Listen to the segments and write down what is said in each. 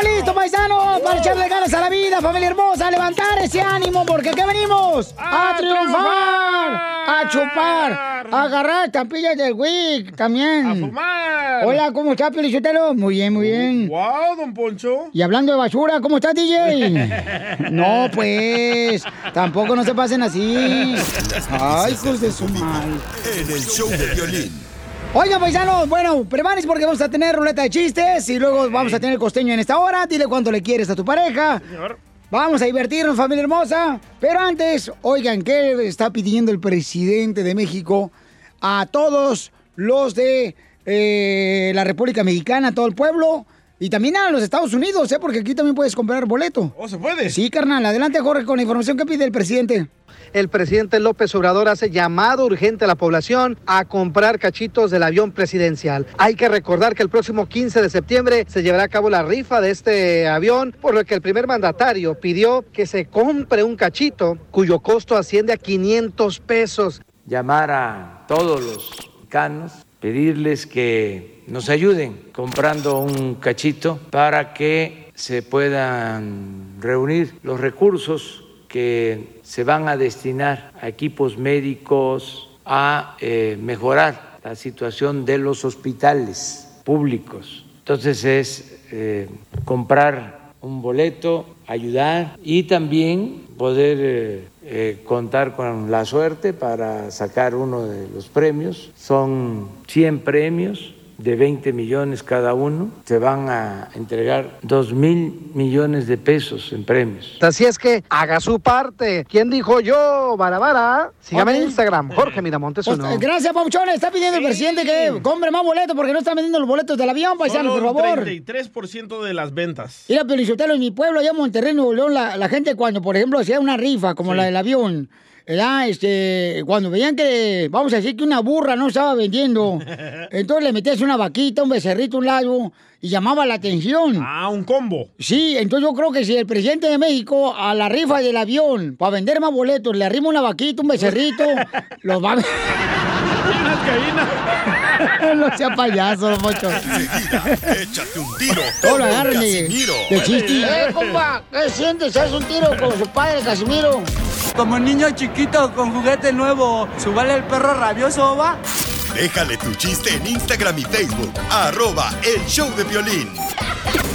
estamos listos, paisanos, para echarle ganas a la vida, familia hermosa, a levantar ese ánimo, porque ¿qué venimos? ¡A, triunfar! ¡A chupar! ¡A agarrar estampillas del WIC también! ¡A fumar! Hola, ¿cómo estás, Pelichotelo? Muy bien, muy bien. ¡Wow, don Poncho! Y hablando de basura, ¿cómo estás, DJ? no, pues, tampoco no se pasen así. Ay, hijos de su mal. En el show de Piolín. Oigan, paisanos, bueno, prepárense porque vamos a tener ruleta de chistes y luego vamos a tener costeño en esta hora. Dile cuánto le quieres a tu pareja. Vamos a divertirnos, familia hermosa. Pero antes, oigan, ¿qué está pidiendo el presidente de México a todos los de eh, la República Mexicana, a todo el pueblo? Y también a los Estados Unidos, ¿eh? Porque aquí también puedes comprar boleto. ¿Oh, se puede? Sí, carnal. Adelante, Jorge, con la información que pide el presidente el presidente López Obrador hace llamado urgente a la población a comprar cachitos del avión presidencial. Hay que recordar que el próximo 15 de septiembre se llevará a cabo la rifa de este avión, por lo que el primer mandatario pidió que se compre un cachito cuyo costo asciende a 500 pesos. Llamar a todos los mexicanos, pedirles que nos ayuden comprando un cachito para que se puedan reunir los recursos que se van a destinar a equipos médicos, a eh, mejorar la situación de los hospitales públicos. Entonces es eh, comprar un boleto, ayudar y también poder eh, contar con la suerte para sacar uno de los premios. Son 100 premios de 20 millones cada uno, se van a entregar 2 mil millones de pesos en premios. Así es que haga su parte. ¿Quién dijo yo? Barabara. Sígame en Instagram, Jorge Miramontes Pues, uno. gracias, Pauchón. Está pidiendo el presidente que compre más boletos porque no están vendiendo los boletos del avión, paisanos, por favor. 33% de las ventas. Mira, Pelizotelo, en mi pueblo, allá en Monterrey, Nuevo León, la, la gente cuando, por ejemplo, hacía una rifa, como la del avión, ¿verdad? Este, cuando veían que, vamos a decir que una burra no estaba vendiendo, entonces le metías una vaquita, un becerrito, un lago, y llamaba la atención. Ah, un combo. Sí, entonces yo creo que si el presidente de México a la rifa del avión, para vender más boletos, le arrima una vaquita, un becerrito, los va a... no sea payaso, mocho. Échate un tiro lo de chiste. ¡Eh, compa! ¿Qué sientes? ¿Haz un tiro con su padre, Casimiro? Como niño chiquito con juguete nuevo, ¿subale el perro rabioso, va? Déjale tu chiste en Instagram y Facebook, arroba el show de violín.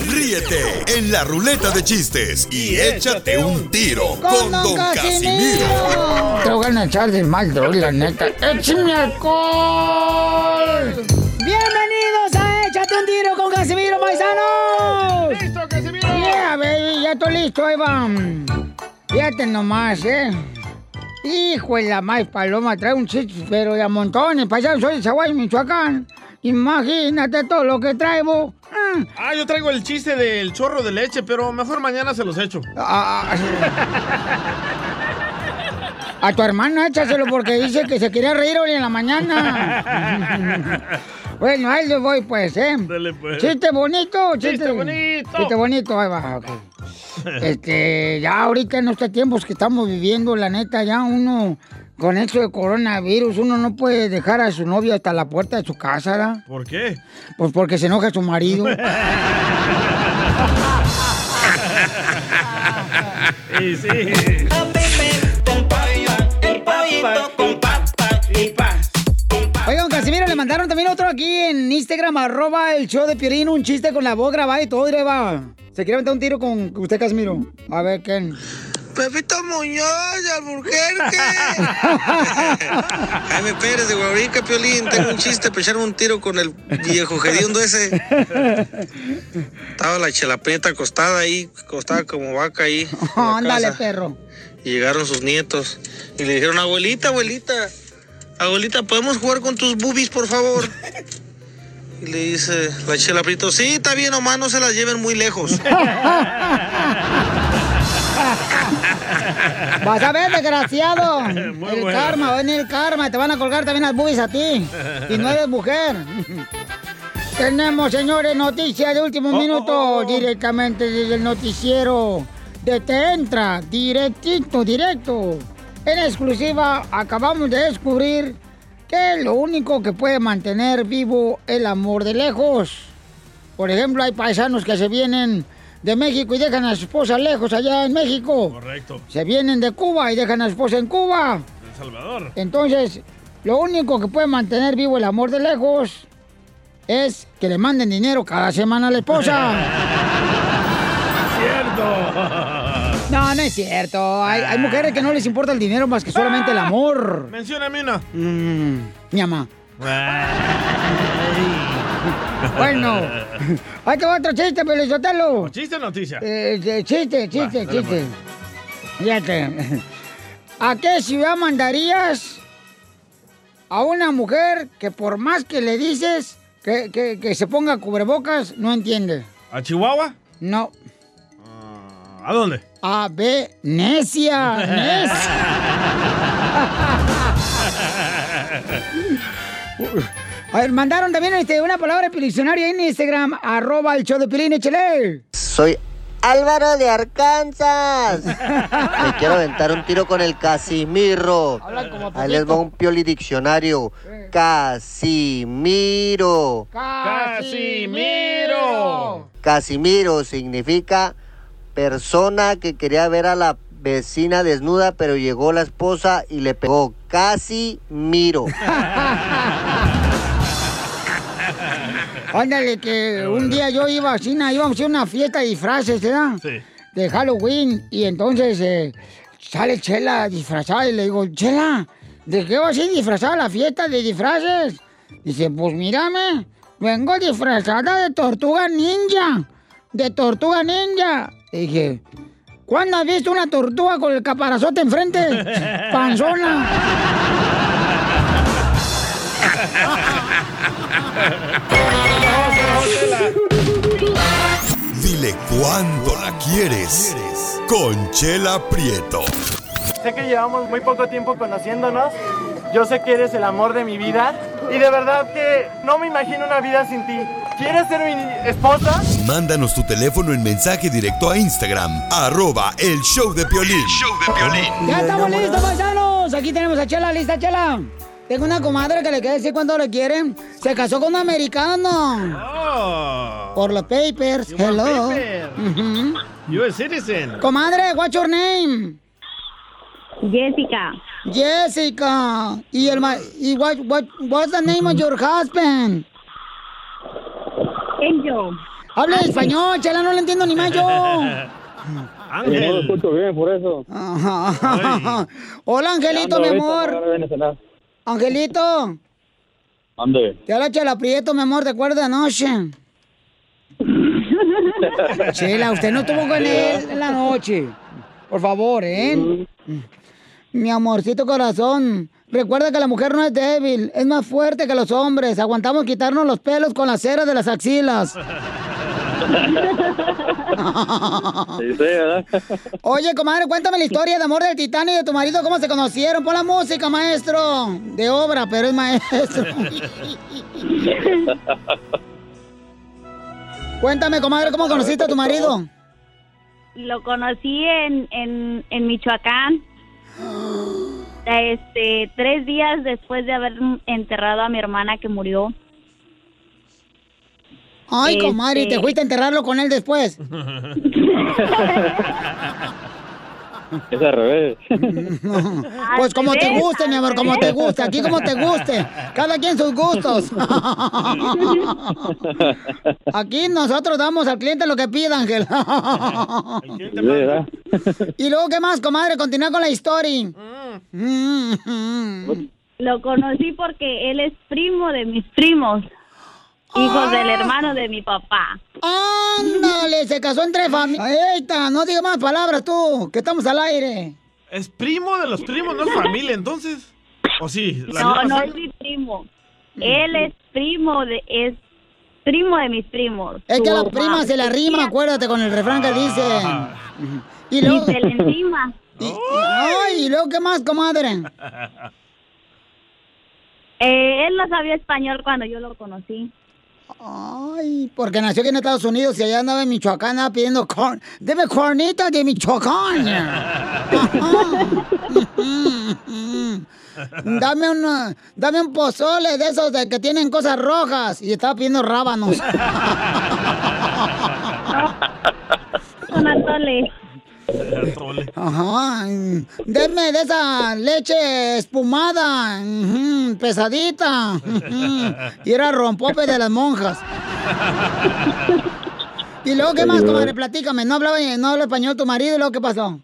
Ríete en la ruleta de chistes y échate un tiro con Don Casimiro. Te voy a echar de mal, la neta. ¡Échame alcohol! ¡Bienvenidos a Échate un tiro con Casimiro, paisanos! ¡Listo, Casimiro! Yeah, baby, ya estoy listo, va. Fíjate nomás, ¿eh? Hijo de la más paloma, trae un chiste, pero de a montones. Paisano, soy de Zaguay, Michoacán. Imagínate todo lo que traigo. Mm. Ah, yo traigo el chiste del chorro de leche, pero mejor mañana se los echo. Ah, A tu hermana échaselo porque dice que se quería reír hoy en la mañana. bueno, ahí le voy pues, ¿eh? Dale, pues. Chiste bonito, chiste, Chiste bonito. Chiste bonito, ahí va, ok. Este, ya ahorita en estos tiempos que estamos viviendo, la neta, ya uno, con esto de coronavirus, uno no puede dejar a su novio hasta la puerta de su casa, ¿verdad? ¿Por qué? Pues porque se enoja su marido. Sí, sí. Mandaron también otro aquí en Instagram, arroba el show de Piolín, un chiste con la voz grabada y todo, y le va. Se quiere aventar un tiro con usted, Casimiro. A ver, ¿quién? Pepito Muñoz Alburquerque. Jaime Pérez de Guabrica, Piolín. Tengo un chiste para echarme un tiro con el viejo gediondo ese. Estaba la chelaprieta acostada ahí, acostada como vaca ahí. Ándale, perro. Y llegaron sus nietos. Y le dijeron, abuelita, abuelita, abuelita, ¿podemos jugar con tus boobies, por favor? Y le dice la chela Prieto, sí, está bien, nomás no se las lleven muy lejos. Vas a ver, desgraciado. el bueno. karma, va a venir el karma. Te van a colgar también las boobies a ti. Y no eres mujer. Tenemos, señores, noticias de último minuto. Directamente desde el noticiero de Te Entra. Directito, directo. En exclusiva, acabamos de descubrir que lo único que puede mantener vivo el amor de lejos. Por ejemplo, hay paisanos que se vienen de México y dejan a su esposa lejos allá en México. Correcto. Se vienen de Cuba y dejan a su esposa en Cuba. El Salvador. Entonces, lo único que puede mantener vivo el amor de lejos es que le manden dinero cada semana a la esposa. No, es cierto. Hay, hay mujeres que no les importa el dinero más que solamente el amor. Mencióname una. Mm, mi mamá. Bueno, ahí te va otro chiste, Pelizotelo. ¿Chiste o noticia? Eh, chiste, chiste, Va, chiste. Fíjate. ¿A qué ciudad mandarías a una mujer que por más que le dices que, que- que se ponga cubrebocas, no entiende? ¿A Chihuahua? No. ¿A dónde? A Venecia. Necia. A ver, mandaron también este, una palabra de diccionario en Instagram, arroba el show de Pilín, échale. Soy Álvaro de Arkansas. Me quiero aventar un tiro con el Casimiro. Ahí les va un pioli diccionario. Casimiro. Casimiro. Casimiro significa persona que quería ver a la vecina desnuda, pero llegó la esposa y le pegó. Casimiro. Ándale, que un día yo iba a China, íbamos a a una fiesta de disfraces, ¿verdad? Sí. De Halloween. Y entonces eh, sale Chela disfrazada y le digo, Chela, ¿de qué vas a ir disfrazada a la fiesta de disfraces? Dice, pues mírame, vengo disfrazada de tortuga ninja. De tortuga ninja. Le dije, ¿cuándo has visto una tortuga con el caparazote enfrente? Panzona. Dile cuándo la quieres. Conchela Prieto. Sé que llevamos muy poco tiempo conociéndonos. Yo sé que eres el amor de mi vida. Y de verdad que no me imagino una vida sin ti. ¿Quieres ser mi esposa? Mándanos tu teléfono en mensaje directo a Instagram, arroba el show de Piolín. Ya estamos listos, paisanos. Aquí tenemos a Chela, lista, Chela. Tengo una comadre que le quiere decir cuánto le quieren. Se casó con un americano. Por los papers. You Hello. paper. Ujú. You're a citizen. Comadre, what's your name? Jessica. Jessica. Y el ma y what, what what's the name of your husband? Angel. Habla español, Chela, no le entiendo ni más yo. Ángel. No lo escucho bien, por eso. Ajá. Hola, Angelito, mi amor. Angelito, Ande. te habla Chela Prieto, mi amor, ¿te acuerdas de anoche? Chela, usted no estuvo con él en la noche. Por favor, ¿eh? Mi amorcito corazón, recuerda que la mujer no es débil, es más fuerte que los hombres. Aguantamos quitarnos los pelos con la cera de las axilas. Sí, sí, ¿verdad? Oye, comadre, cuéntame la historia de amor del Titán y de tu marido, cómo se conocieron. Pon la música, maestro. De obra, pero es maestro. Cuéntame, comadre, ¿cómo conociste a tu marido? lo conocí en, en, en Michoacán. Este, tres días después de haber enterrado a mi hermana que murió. Ay, comadre, ¿y te Este- fuiste a enterrarlo con él después? Es al revés. Pues como te guste, mi amor, como te guste. Aquí como te guste. Cada quien sus gustos. Aquí nosotros damos al cliente lo que pida, Ángel. Y luego, ¿qué más, comadre? Continúa con la historia. Lo conocí porque él es primo de mis primos, hijos del hermano de mi papá. Ándale, se casó entre familias. Eita, no digas más palabras tú, que estamos al aire. ¿Es primo de los primos? ¿No es familia entonces? ¿O sí? La No, no es mi primo. Él es primo de es primo de mis primos. Es que a la prima se la rima, acuérdate con el refrán que dice. Y Y luego. se le encima. Y- y- ay, ¿y luego qué más, comadre? Eh, él no sabía español cuando yo lo conocí. Ay, porque nació aquí en Estados Unidos y allá andaba en Michoacán andaba pidiendo corn. Deme cornita de Michoacán. Dame un, dame un pozole de esos de que tienen cosas rojas. Y estaba pidiendo rábanos. Un atole. Ajá. Deme de esa leche espumada, pesadita. Y era rompope de las monjas. Y luego, ¿qué más, comadre? Platícame. No hablaba, no habla español tu marido, ¿y luego qué pasó?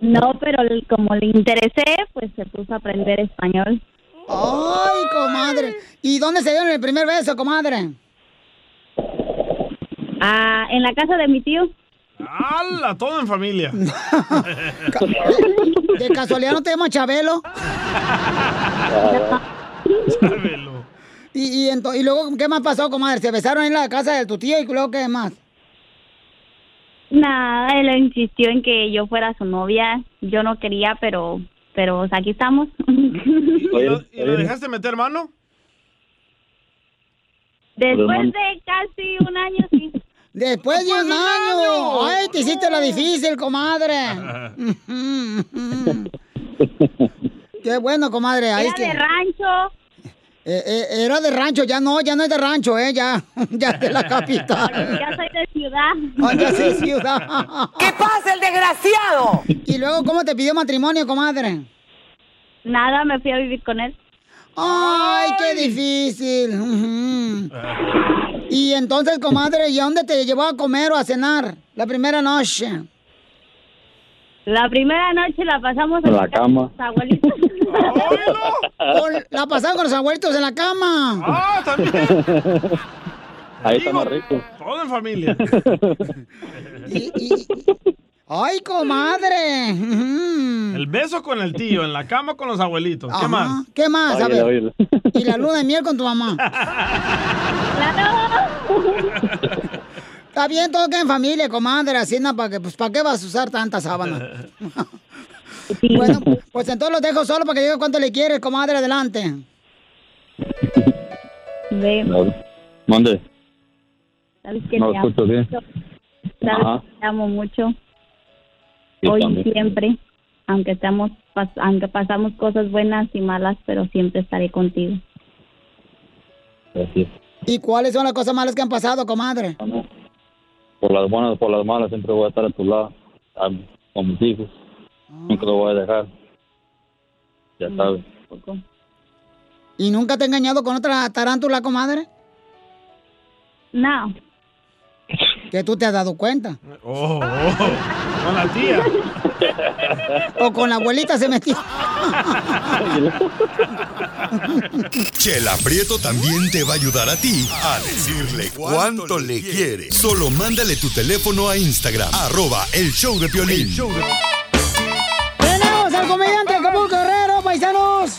No, pero como le interesé, pues se puso a aprender español. Ay, comadre. ¿Y dónde se dieron el primer beso, comadre? Ah, en la casa de mi tío. ¡Hala! Todo en familia. ¿De casualidad no te llamas Chabelo? Y, y, y luego, ¿qué más pasó, comadre? ¿Se besaron en la casa de tu tío y luego qué más? Nada, él insistió en que yo fuera su novia. Yo no quería, pero pero o sea, aquí estamos. ¿Y lo, y lo dejaste meter mano? Después de casi un año, sí. Después de un año. Ay, te hiciste la difícil, comadre. Qué bueno, comadre. Ahí Era que- de rancho. Eh, eh, era de rancho, ya no, ya no es de rancho, eh, ya, ya es de la capital. Ya soy de ciudad. Ah, ya sí, ciudad. ¿Qué pasa, el desgraciado? Y luego, ¿cómo te pidió matrimonio, comadre? Nada, me fui a vivir con él. Ay, qué difícil. Y entonces, comadre, ¿y a dónde te llevó a comer o a cenar la primera noche? La primera noche la pasamos En la cama. los abuelitos. Con- la pasaron con los abuelitos en la cama. ¡Ah, también! Ahí está más rico. Todo en familia. Ay, comadre. El beso con el tío, en la cama con los abuelitos. ¿Qué Ajá. más? ¿Qué más? A ver. Y la luna de miel con tu mamá. Está bien, todo queda en familia, comadre, así, ¿no? ¿Para pues, ¿para qué vas a usar tantas sábanas? bueno, pues entonces los dejo solo para que diga cuánto le quieres, comadre, adelante. Mande. Sabes que No te amo escucho bien. mucho. Sabes Ajá. que te amo mucho. Sí, Hoy y también. siempre. Aunque estamos, pas- aunque pasamos cosas buenas y malas, pero siempre estaré contigo. Gracias. ¿Y cuáles son las cosas malas que han pasado, comadre? Por las buenas, por las malas, siempre voy a estar a tu lado. a- con mis hijos. Nunca lo voy a dejar. Ya sabes. ¿Y nunca te he engañado con otra tarántula, comadre? No. Que tú te has dado cuenta. Oh, oh, con la tía. O con la abuelita se metió. Chela Prieto también te va a ayudar a ti a decirle cuánto le quiere. Solo mándale tu teléfono a Instagram, arroba el show de Piolín. Tenemos al comediante Acapulco Guerrero, paisanos.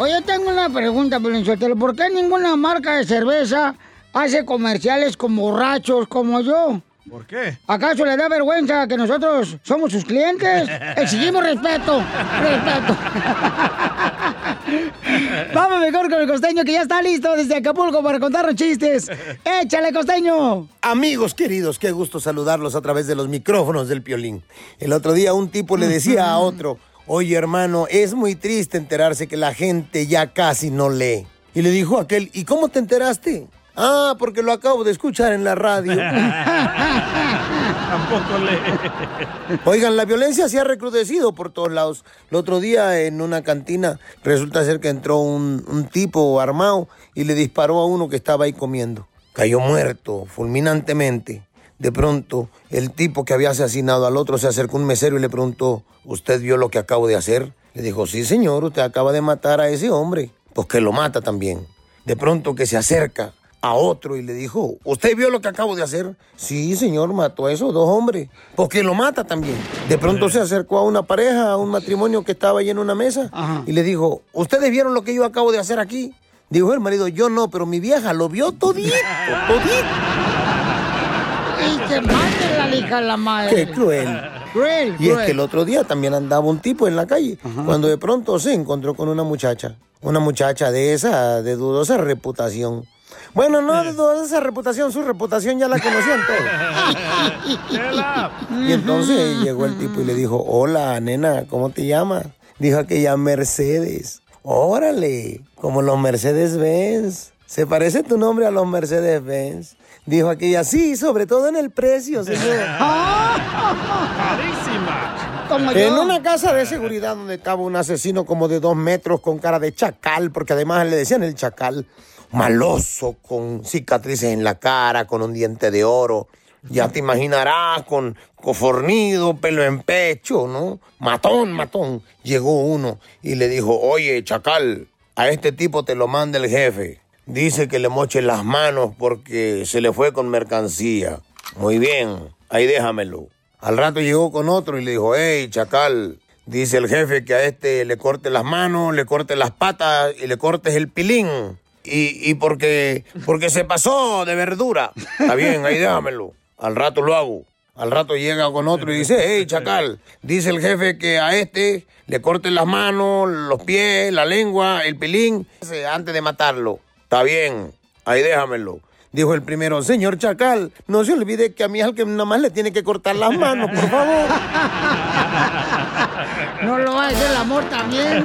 Oye, tengo una pregunta, Pelinchotelo. ¿Por qué ninguna marca de cerveza hace comerciales con borrachos como yo? ¿Por qué? ¿Acaso le da vergüenza que nosotros somos sus clientes? Exigimos respeto. Respeto. Vamos mejor con el costeño que ya está listo desde Acapulco para contarnos chistes. ¡Échale, costeño! Amigos queridos, qué gusto saludarlos a través de los micrófonos del Piolín. El otro día un tipo le decía a otro, oye hermano, es muy triste enterarse que la gente ya casi no lee. Y le dijo aquel, ¿y cómo te enteraste? Ah, porque lo acabo de escuchar en la radio. Tampoco lee. Oigan, la violencia se ha recrudecido por todos lados. El otro día en una cantina resulta ser que entró un, un tipo armado y le disparó a uno que estaba ahí comiendo. Cayó muerto fulminantemente. De pronto, el tipo que había asesinado al otro se acercó a un mesero y le preguntó, ¿usted vio lo que acabo de hacer? Le dijo, sí señor, usted acaba de matar a ese hombre. Pues que lo mata también. De pronto que se acerca a otro y le dijo, ¿usted vio lo que acabo de hacer? Sí, señor, mató a esos dos hombres. Porque lo mata también. De pronto se acercó a una pareja, a un matrimonio que estaba ahí en una mesa y le dijo, ¿ustedes vieron lo que yo acabo de hacer aquí? Dijo el marido, yo no, pero mi vieja lo vio todito, todito. Y que mate la hija a la madre. Qué cruel. Cruel, Y es que el otro día también andaba un tipo en la calle, cuando de pronto se encontró con una muchacha. Una muchacha de esa, de dudosa reputación. Bueno, no de dudosa reputación, su reputación ya la conocían todos. Y entonces llegó el tipo y le dijo, hola, nena, ¿cómo te llamas? Dijo aquella Mercedes. Órale, como los Mercedes-Benz. ¿Se parece tu nombre a los Mercedes-Benz? Dijo aquella, sí, sobre todo en el precio, señor. Carísima. En una casa de seguridad donde estaba un asesino como de dos metros con cara de chacal, porque además le decían el chacal, maloso, con cicatrices en la cara, con un diente de oro. Ya te imaginarás, con cofornido, pelo en pecho, ¿no? Matón, matón. Llegó uno y le dijo, oye, chacal, a este tipo te lo manda el jefe. Dice que le moche las manos porque se le fue con mercancía. Muy bien, ahí déjamelo. Al rato llegó con otro y le dijo, hey, chacal, dice el jefe que a este le corte las manos, le corte las patas y le cortes el pilín. Y, porque, porque se pasó de verdura. Está bien, ahí déjamelo. Al rato lo hago. Al rato llega con otro y dice, hey, chacal, dice el jefe que a este le corte las manos, los pies, la lengua, el pilín, antes de matarlo. Está bien, ahí déjamelo. Dijo el primero, señor Chacal, no se olvide que a mí es al que nada más le tiene que cortar las manos, por favor. No lo va a hacer el amor también.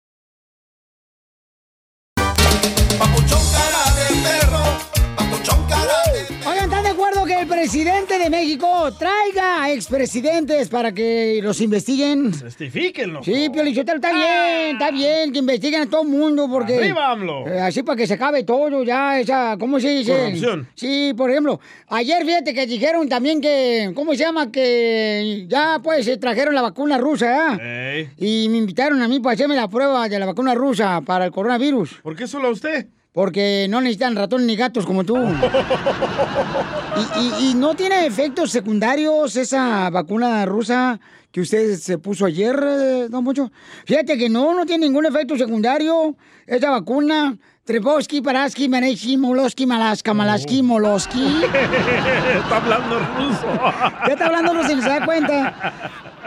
Presidente de México traiga a expresidentes para que los investiguen? Testifíquenlo. Sí, Piolichotelo, está bien, está bien que investiguen a todo el mundo porque... Arriba, AMLO. Eh, así para que se acabe todo ya, esa, ¿cómo se dice? Corrupción. Sí, por ejemplo, ayer fíjate que dijeron también que, ¿cómo se llama? Que ya pues se trajeron la vacuna rusa, ¿eh? Y me invitaron a mí para hacerme la prueba de la vacuna rusa para el coronavirus. ¿Por qué solo a usted? Porque no necesitan ratones ni gatos como tú. y, y- no tiene efectos secundarios esa vacuna rusa que usted se puso ayer, eh, don Mucho. Fíjate que no, no tiene ningún efecto secundario esa vacuna. Treposki, Paraski, Manechi, Moloski, Malaska, Malaski, Moloski. Está hablando ruso. ¿Qué está hablando ruso? ¿Se da cuenta?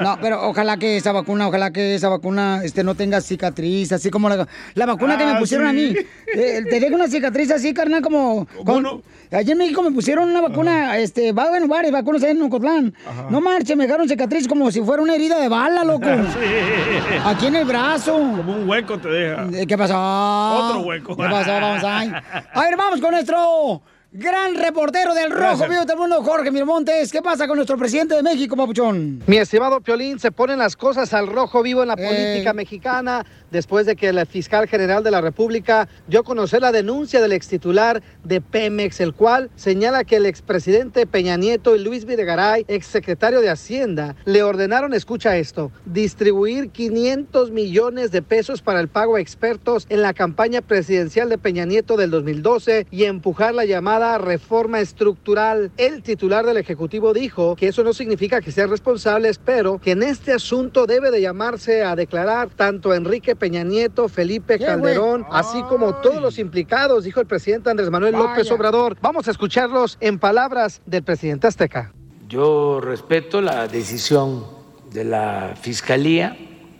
No, pero ojalá que esa vacuna, ojalá que esa vacuna este, no tenga cicatriz, así como la, la vacuna que me Ah, pusieron a sí. mí. Eh, te deja una cicatriz así, carnal, como... con- Allí en México me pusieron una vacuna, este, va bueno, varias vacunas en Ocotlán. No marche, me dejaron cicatriz como si fuera una herida de bala, loco. Aquí en el brazo. Como un hueco te deja. ¿Qué pasó? Otro hueco. ¿Qué pasó? Vamos ahí. A ver, vamos con nuestro gran reportero del Rojo. Vivo de Telemundo, Jorge Miramontes. ¿Qué pasa con nuestro presidente de México, papuchón? Mi estimado Piolín, se ponen las cosas al rojo vivo en la Eh. política mexicana después de que el fiscal general de la República dio a conocer la denuncia del extitular de Pemex, el cual señala que el expresidente Peña Nieto y Luis Videgaray, exsecretario de Hacienda, le ordenaron, escucha esto, distribuir 500 millones de pesos para el pago a expertos en la campaña presidencial de Peña Nieto del 2012 y empujar la llamada reforma estructural. El titular del Ejecutivo dijo que eso no significa que sean responsables, pero que en este asunto debe de llamarse a declarar tanto Enrique Peña Nieto, Felipe ¿Qué, Calderón, así como todos los implicados, dijo el presidente Andrés Manuel López. Obrador. Vamos a escucharlos en palabras del presidente azteca. Yo respeto la decisión de la Fiscalía.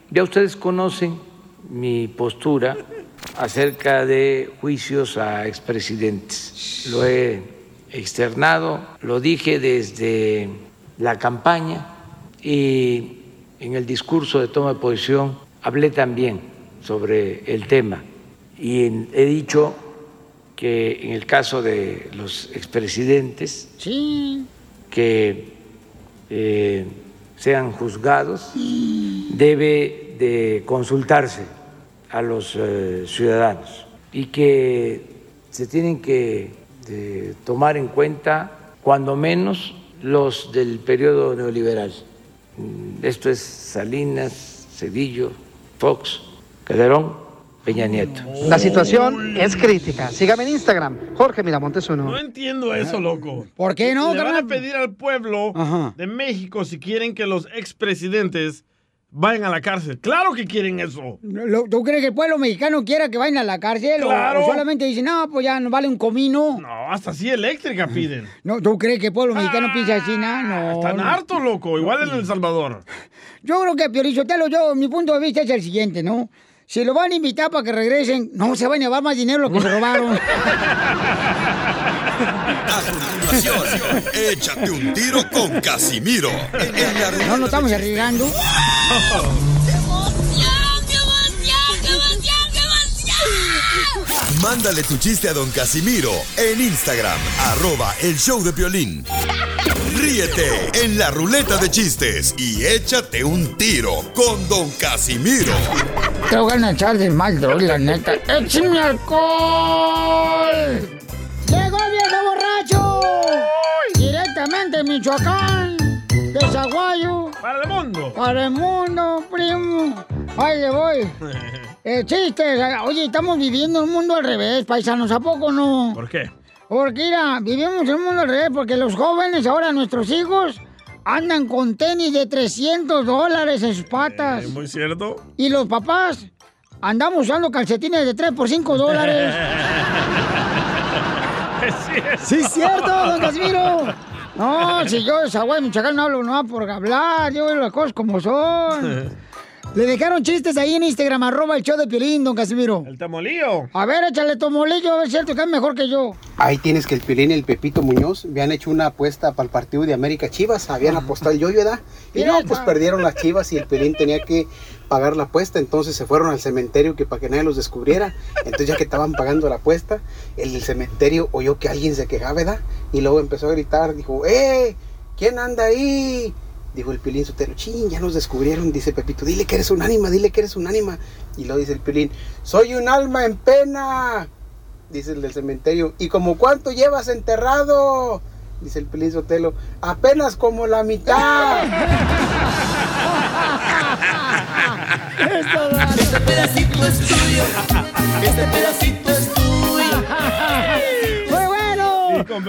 Ya ustedes conocen mi postura acerca de juicios a expresidentes. Lo he externado, lo dije desde la campaña y en el discurso de toma de posición hablé también sobre el tema. Y en- he dicho que en el caso de los expresidentes que eh, sean juzgados debe de consultarse a los eh, ciudadanos y que se tienen que tomar en cuenta cuando menos los del periodo neoliberal. Mm, Esto es Salinas, Cedillo, Fox, Calderón, Peña Nieto. La situación es crítica. Sígame en Instagram, Jorge Miramontes uno. No entiendo eso, loco. ¿Por qué no, Le van a pedir al pueblo de México si quieren que los expresidentes vayan a la cárcel. Claro que quieren eso. ¿Tú crees que el pueblo mexicano quiera que vayan a la cárcel? O- Claro. O, solamente dicen, no, pues ya nos vale un comino? No, hasta así eléctrica piden. No, ¿Tú crees que el pueblo mexicano piensa así? No, no. Están no. hartos, loco. Igual en El Salvador. Yo creo que, Piorichotelo, yo, mi punto de vista es el siguiente, ¿no? Si lo van a invitar para que regresen, no se van a llevar más dinero lo que se robaron. Continuación, échate un tiro con Casimiro. No nos estamos arriesgando. Mándale tu chiste a don Casimiro en Instagram, arroba el show de violín. Ríete en la ruleta de chistes y échate un tiro con don Casimiro. Te voy a echar de mal, droga, la neta. ¡Échame alcohol! ¡Llegó el viejo borracho! Directamente de Michoacán, de Zaguayo. Para el mundo. Para el mundo, primo. Ahí le voy. Eh, chistes. Oye, estamos viviendo un mundo al revés, paisanos. ¿A poco no? ¿Por qué? Porque, mira, vivimos en un mundo al revés porque los jóvenes, ahora nuestros hijos, andan con tenis de 300 dólares en sus patas. Es muy cierto. Y los papás andamos usando calcetines de 3 por 5 dólares. Sí, es cierto, don Casimiro. No, si yo de Michoacán, no hablo no por hablar, yo veo las cosas como son. Le dejaron chistes ahí en Instagram, arroba el show de Piolín, don Casimiro. El tamolillo. A ver, échale tomolillo, a ver si que es mejor que yo. Ahí tienes que el Piolín y el Pepito Muñoz habían hecho una apuesta para el partido de América Chivas, habían apostado el yoyo, ¿verdad? Y no, pues perdieron las Chivas y el Piolín tenía que pagar la apuesta, entonces se fueron al cementerio que para que nadie los descubriera. Entonces ya que estaban pagando la apuesta, el del cementerio oyó que alguien se quejaba, ¿verdad? Y luego empezó a gritar, dijo, ¡eh! ¿Quién anda ahí? Dijo el Pilín Sotelo, ching, ya nos descubrieron, dice Pepito, dile que eres un ánima, dile que eres un ánima. Y luego dice el Pilín, soy un alma en pena, dice el del cementerio. ¿Y como cuánto llevas enterrado? Dice el Pilín Sotelo, apenas como la mitad. Este pedacito es tuyo.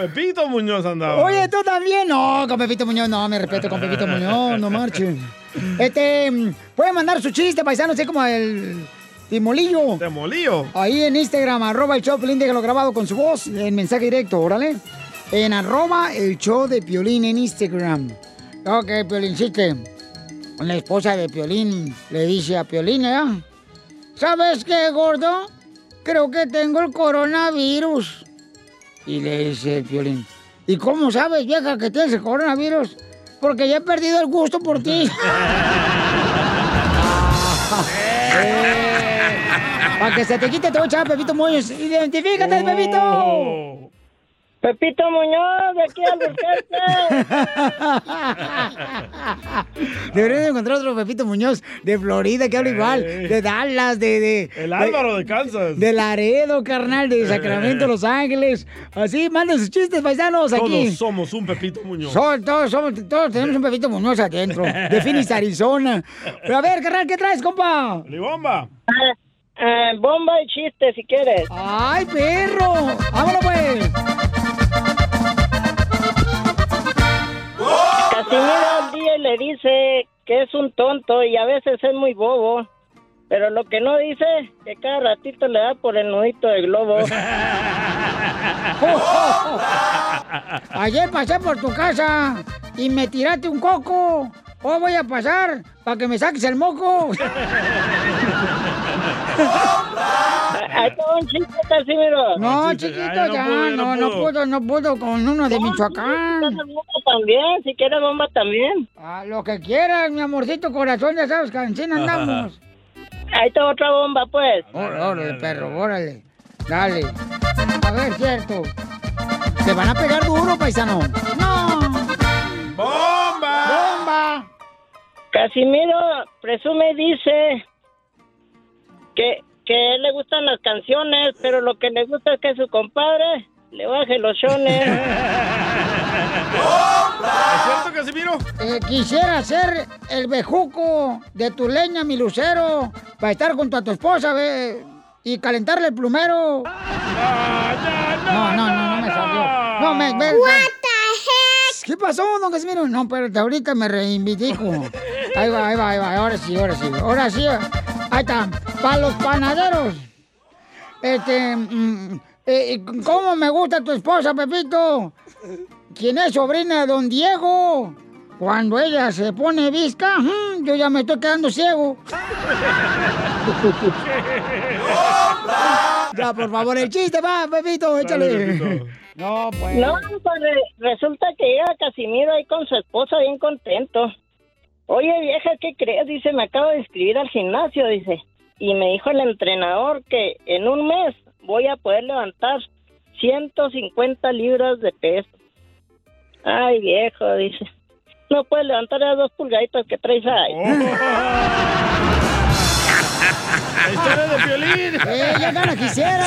Pepito Muñoz andaba. Oye, tú también. No, con Pepito Muñoz, no, me respeto con Pepito Muñoz, no marchen. Este, pueden mandar su chiste, paisano, así como el. Timolillo. Temolillo. Ahí en Instagram, arroba el show de Piolín, déjalo grabado con su voz en mensaje directo, órale. En arroba el show de Piolín en Instagram. Ok, Piolincite. La esposa de Piolín le dice a Piolín, ¿eh? ¿Sabes qué, gordo? Creo que tengo el coronavirus. Y le dice el Piolín, ¿y cómo sabes, vieja, que tienes el coronavirus? Porque ya he perdido el gusto por ti. Para que se te quite, echar a Pepito Muñoz. ¡Identifícate, Pepito! Pepito Muñoz, de aquí al Deberían de encontrar otro Pepito Muñoz de Florida que habla igual, de Dallas, de... de El Álvaro de Kansas. De Laredo, carnal, de Sacramento, Los Ángeles. Así, manden sus chistes, paisanos, aquí. Todos somos un Pepito Muñoz. So- todos, somos, todos tenemos un Pepito Muñoz adentro, de Phoenix, Arizona. Pero a ver, carnal, ¿qué traes, compa? Bomba! bomba y chiste, si quieres. ¡Ay, perro! ¡Vámonos, pues! Casimiro un día le dice que es un tonto y a veces es muy bobo. Pero lo que no dice, que cada ratito le da por el nudito del globo. Ayer pasé por tu casa y me tiraste un coco. Hoy voy a pasar para que me saques el moco. Ahí está un chiste, Casimiro. No, chiquito, ya, no, no puedo, no puedo con uno de Michoacán. También, si quieres bomba también. Ah, lo que quieras, mi amorcito corazón, ya sabes que así andamos. Ahí está otra bomba, pues. Órale, órale, perro, órale. Dale. A ver, cierto. ¿Te van a pegar duro, paisano? ¡No! ¡Bomba! ¡Bomba! Casimiro presume y dice que, que a él le gustan las canciones, pero lo que le gusta es que su compadre le baje los chones. ¿Es cierto, Casimiro? Eh, quisiera ser el bejuco de tu leña, mi lucero, para estar junto a tu esposa, ve, y calentarle el plumero. No, no, no, no me salió. No, me, me- ¿Qué pasó, don Casimiro? No, pero ahorita me reivindico. Ahí va, ahí va, ahí va. Ahora sí, ahora sí. Ahora sí. Ahí está. Para los panaderos. Este. mm, eh, ¿Cómo me gusta tu esposa, Pepito? ¿Quién es sobrina de don Diego? Cuando ella se pone visca, mm, yo ya me estoy quedando ciego. ya, por favor, el chiste va, Pepito, échale. No, pues. No, pues re- resulta que llega Casimiro ahí con su esposa bien contento. Oye, vieja, ¿qué crees? Dice, me acabo de inscribir al gimnasio, dice. Y me dijo el entrenador que en un mes voy a poder levantar 150 libras de peso. Ay, viejo, dice. No puedes levantar las dos pulgaditas que traes ahí. ¡La historia de Piolín! ¡Eh, ya gana quisiera!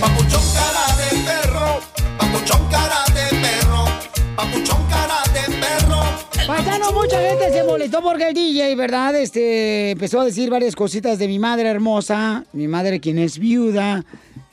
Papuchón cara de perro, papuchón cara de perro. Paisano, mucha gente se molestó porque el DJ, ¿verdad? Este empezó a decir varias cositas de mi madre hermosa, mi madre quien es viuda.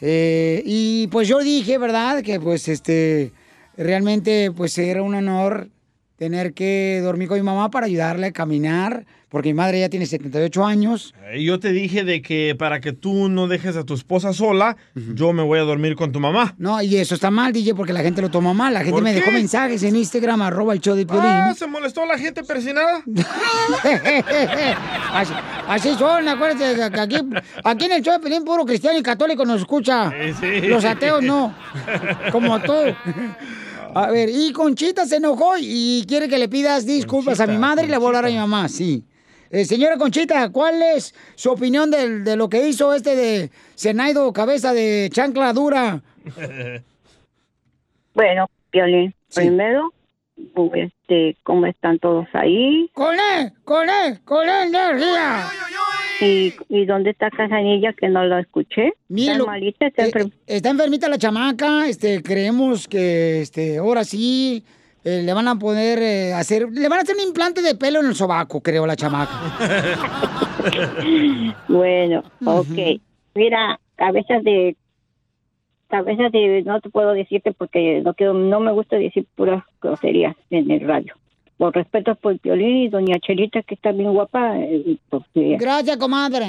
eh, y pues yo dije, ¿verdad? Que pues este realmente pues era un honor tener que dormir con mi mamá para ayudarle a caminar, porque mi madre ya tiene 78 años. Eh, Yo te dije de que para que tú no dejes a tu esposa sola, yo me voy a dormir con tu mamá. No, y eso está mal, DJ, porque la gente lo toma mal. La gente ¿Por me dejó mensajes en Instagram, arroba el show de Piolín. Ah, ¿se molestó la gente persinada? así, así son, acuérdate que aquí, aquí en el show de Piolín puro cristiano y católico nos escucha. sí. Los ateos no, como tú. A ver, y Conchita se enojó y quiere que le pidas disculpas a mi madre y le voy a hablar a mi mamá, sí. Eh, señora Conchita, ¿cuál es su opinión del- de, lo que hizo este de Zenaido Cabeza de Chancla Dura? Bueno, Piolín, primero, pues, este, ¿cómo están todos ahí? ¡Con él! ¡Con él! ¡Con él, energía! ¿Y, ¿Y dónde está Casanilla que no lo escuché? Mire, ¿Está lo- malita? ¿Está eh, está enfermita la chamaca, este, creemos que este, ahora sí eh, le van a poder eh, hacer, le van a hacer un implante de pelo en el sobaco, creo, la chamaca. Bueno, ok. Mira, cabezas de... Cabezas de... No te puedo decirte porque no quiero, no me gusta decir puras groserías en el radio. Por respeto por Piolín y doña Chelita, que está bien guapa. eh, porque- Gracias, comadre.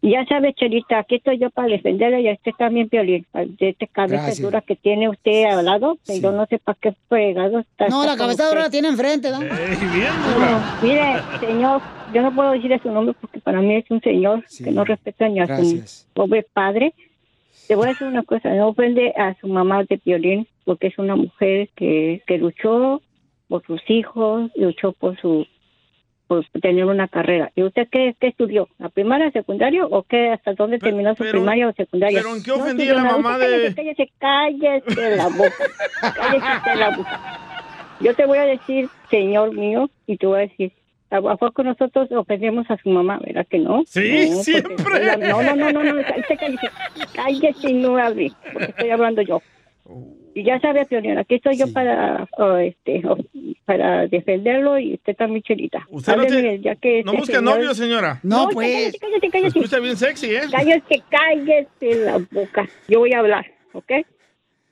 Ya sabes, Chelita, aquí estoy yo para defenderla y a usted también, Piolín. De esta cabeza Gracias. dura que tiene usted al lado, que yo no sé para qué fregado está. No, la cabeza usted. dura la tiene enfrente, ¿no? No, mire, señor, yo no puedo decir su nombre porque para mí es un señor que no respeta ni a gracias. su pobre padre. Te voy a decir una cosa, no ofende a su mamá de Piolín porque es una mujer que, que luchó por sus hijos, luchó por su por tener una carrera. ¿Y usted qué, qué estudió? ¿La primaria, secundaria o qué? ¿Hasta dónde terminó su primaria o secundaria? pero ¿en qué No ofendía estudió la nada. mamá de- Cállese, cállese, cállese la boca. Cállese la boca. Yo te voy a decir, señor mío, y te voy a decir, ¿a poco nosotros ofendemos a su mamá? ¿Verdad que no? Sí, No, siempre. No, no, no, no, no, cállese, cállese. Y no hable, porque estoy hablando yo. Y ya sabe, Pionera, aquí estoy yo para oh, este oh, para defenderlo y usted también, Chelita. Usted no, Hábleme, tiene- ya que no este busca señor- novio, señora. No, No, pues. cállate, cállate, cállate. Se escucha bien sexy, ¿eh? Cállate, cállate la boca. Yo voy a hablar, ¿ok?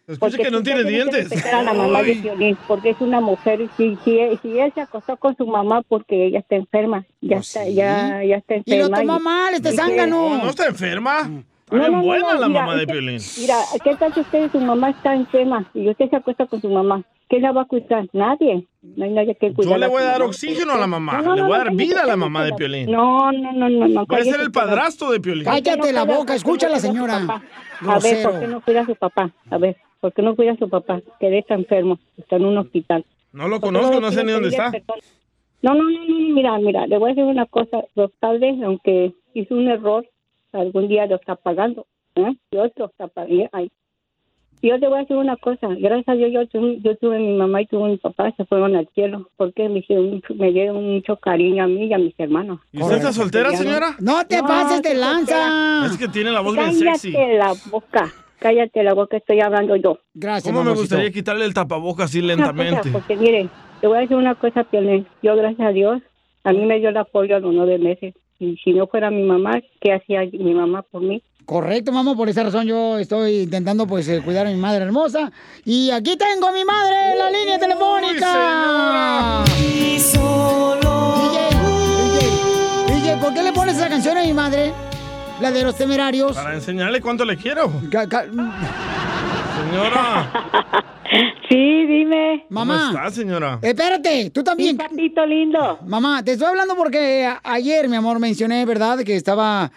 Se escucha que no tiene que dientes. respetar a la mamá de Ay. Piolín, porque es una mujer y si, si, si él se acostó con su mamá porque ella está enferma, ya está, ya, ya está Oh, Y lo enferma. toma mal, este y- zángano. No, no está enferma. No, no, no, buena no, la mira, mamá de Piolín. Mira, ¿qué tal si usted, su mamá está enferma y usted se acuesta con su mamá? ¿Quién la va a cuidar? Nadie. No hay nadie que cuidar. Yo le voy a dar oxígeno a la mamá. No, no, Le voy a dar vida a la mamá de. Piolín. No, no, no, no, no. A ser el padrastro de Piolín. Cállate la boca, escucha a la señora. A ver, ¿por qué no cuida a su papá? A ver, ¿por qué no cuida a su papá? Que está enfermo, está en un hospital. No lo ¿Por qué conozco, no sé ni dónde está. No, no, no, no, mira, mira, le voy a decir una cosa. Los padres, aunque hizo un error, algún día lo está pagando. ¿eh? Dios lo está pagando. Yo te voy a decir una cosa. Gracias a Dios, yo tuve, yo tuve mi mamá y tuve mi papá, se fueron al cielo, porque me, me dieron mucho cariño a mí y a mis hermanos. ¿Y usted está soltera, no- señora? No te pases de lanza. Es que tiene la voz bien Cállate sexy. la boca. Cállate la boca, estoy hablando yo. Gracias, ¿Cómo me mamacito. gustaría quitarle el tapabocas así lentamente? cosa, porque mire, te voy a decir una cosa, Piolín. Yo, gracias a Dios, a mí me dio el apoyo a los nueve meses. Y si no fuera mi mamá, ¿qué hacía mi mamá por mí? Correcto, mamá, por esa razón yo estoy intentando pues eh, cuidar a mi madre hermosa. Y aquí tengo a mi madre en la línea telefónica. Y solo. DJ, DJ, DJ, ¿por qué le pones esa canción a mi madre? La de los temerarios. Para enseñarle cuánto le quiero. Ca- ca- Señora. Sí, dime. Mamá. ¿Cómo está, señora? Espérate, tú también. papito lindo. Mamá, te estoy hablando porque a- ayer, mi amor, mencioné, ¿verdad? Que estaba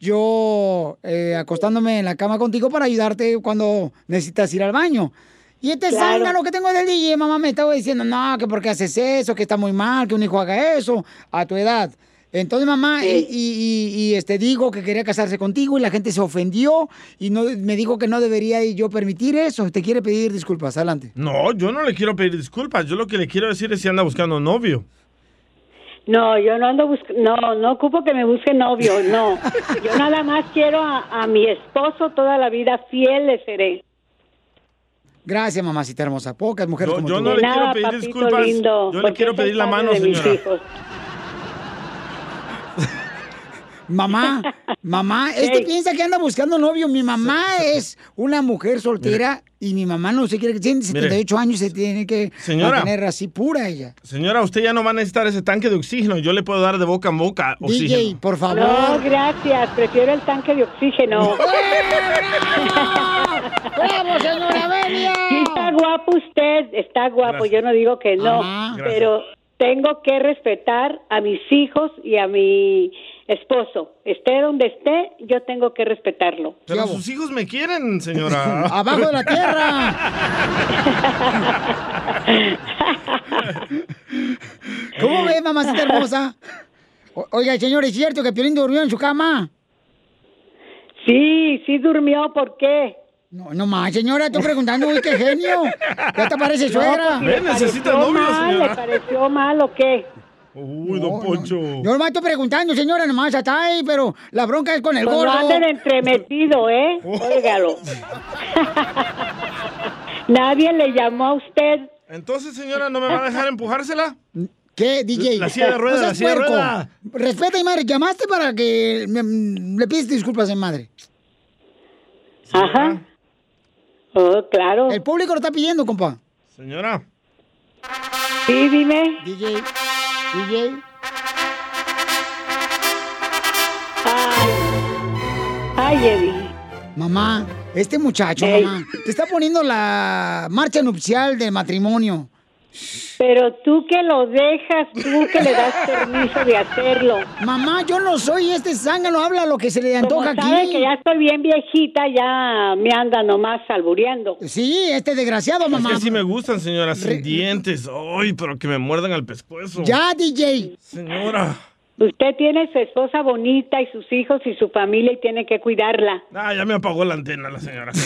yo eh, acostándome en la cama contigo para ayudarte cuando necesitas ir al baño. Y este Claro. zángano que tengo del DJ, mamá, me estaba diciendo, no, que porque haces eso, que está muy mal, que un hijo haga eso a tu edad. Entonces, mamá, y, y- y- y, este digo que quería casarse contigo y la gente se ofendió y no me dijo que no debería yo permitir eso. Te quiere pedir disculpas. Adelante. No, yo no le quiero pedir disculpas. Yo lo que le quiero decir es si anda buscando novio. No, yo no ando buscando, no, no ocupo que me busque novio, no. Yo nada más quiero a, a mi esposo toda la vida, fiel le seré. Gracias, mamacita hermosa. Pocas mujeres Yo- como yo tú. no le quiero pedir disculpas. lindo, Yo le quiero pedir la mano, señora. Mamá, mamá, este piensa que anda buscando novio. Mi mamá es una mujer soltera y mi mamá no se quiere que tiene 78 años se tiene que Señora. mantener así pura ella. Señora, usted ya no va a necesitar ese tanque de oxígeno. Yo le puedo dar de boca en boca oxígeno. DJ, por favor. No, gracias. Prefiero el tanque de oxígeno. ¡Bravo, señora Belia! Sí, está guapo usted, está guapo. Gracias. Yo no digo que no, Ajá. pero tengo que respetar a mis hijos y a mi esposo. Esté donde esté, yo tengo que respetarlo. Pero sus hijos me quieren, señora. Abajo de la tierra. ¿Cómo ve, mamacita hermosa? O- Oiga, señor, ¿es cierto que Piolín durmió en su cama? Sí, sí durmió, ¿por qué? No, no más, señora, estoy preguntando, uy, qué genio. ¿Ya te parece No, suegra? pues, ¿le pareció mal, ¿Le pareció mal o qué? Uy, don Poncho. Yo nomás estoy preguntando, señora, nomás está ahí, pero la bronca es con el Pues no gordo. anden entremetido, ¿eh? Óigalo. Nadie le llamó a usted. Entonces, señora, ¿no me va a dejar empujársela? ¿Qué, DJ? La silla de ruedas, No la seas silla de puerco. ruedas. Respeta y madre, llamaste para que me- le pides disculpas a mi madre. Ajá. Oh, claro. El público lo está pidiendo, compa. Señora. Sí, dime. DJ. DJ. Ay, Eddie. Mamá, este muchacho, Ey. mamá, te está poniendo la marcha nupcial del matrimonio. Pero tú que lo dejas, tú que le das permiso de hacerlo. Mamá, yo no soy este zángano, habla lo que se le Como antoja sabe aquí. que ya estoy bien viejita, ya me anda nomás albureando. Sí, este desgraciado, Es mamá. que sí me gustan, señora, sin dientes. Ay, pero que me muerdan al pescuezo. Ya, DJ. Señora. Usted tiene su esposa bonita y sus hijos y su familia y tiene que cuidarla. Ah, ya me apagó la antena la señora.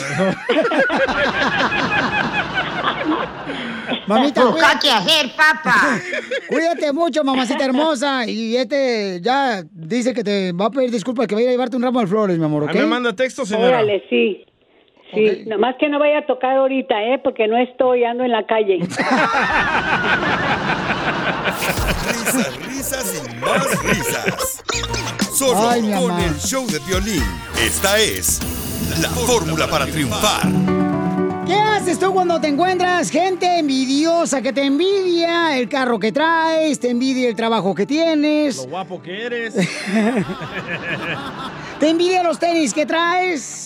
Mamita, Busca hacer, papá. Cuídate mucho, mamacita hermosa. Y este ya dice que te va a pedir disculpas, que va a ir a llevarte un ramo de flores, mi amor, ¿ok? Ahí me manda texto, señora. Órale, sí. Sí, nomás que no vaya a tocar ahorita, ¿eh? Porque no estoy, ando en la calle. Risas, risas y más risas. Solo Ay, con el show de violín. Esta es la fórmula para triunfar. ¿Qué haces tú cuando te encuentras gente envidiosa que te envidia el carro que traes, te envidia el trabajo que tienes, Lo guapo que eres. te envidia los tenis que traes,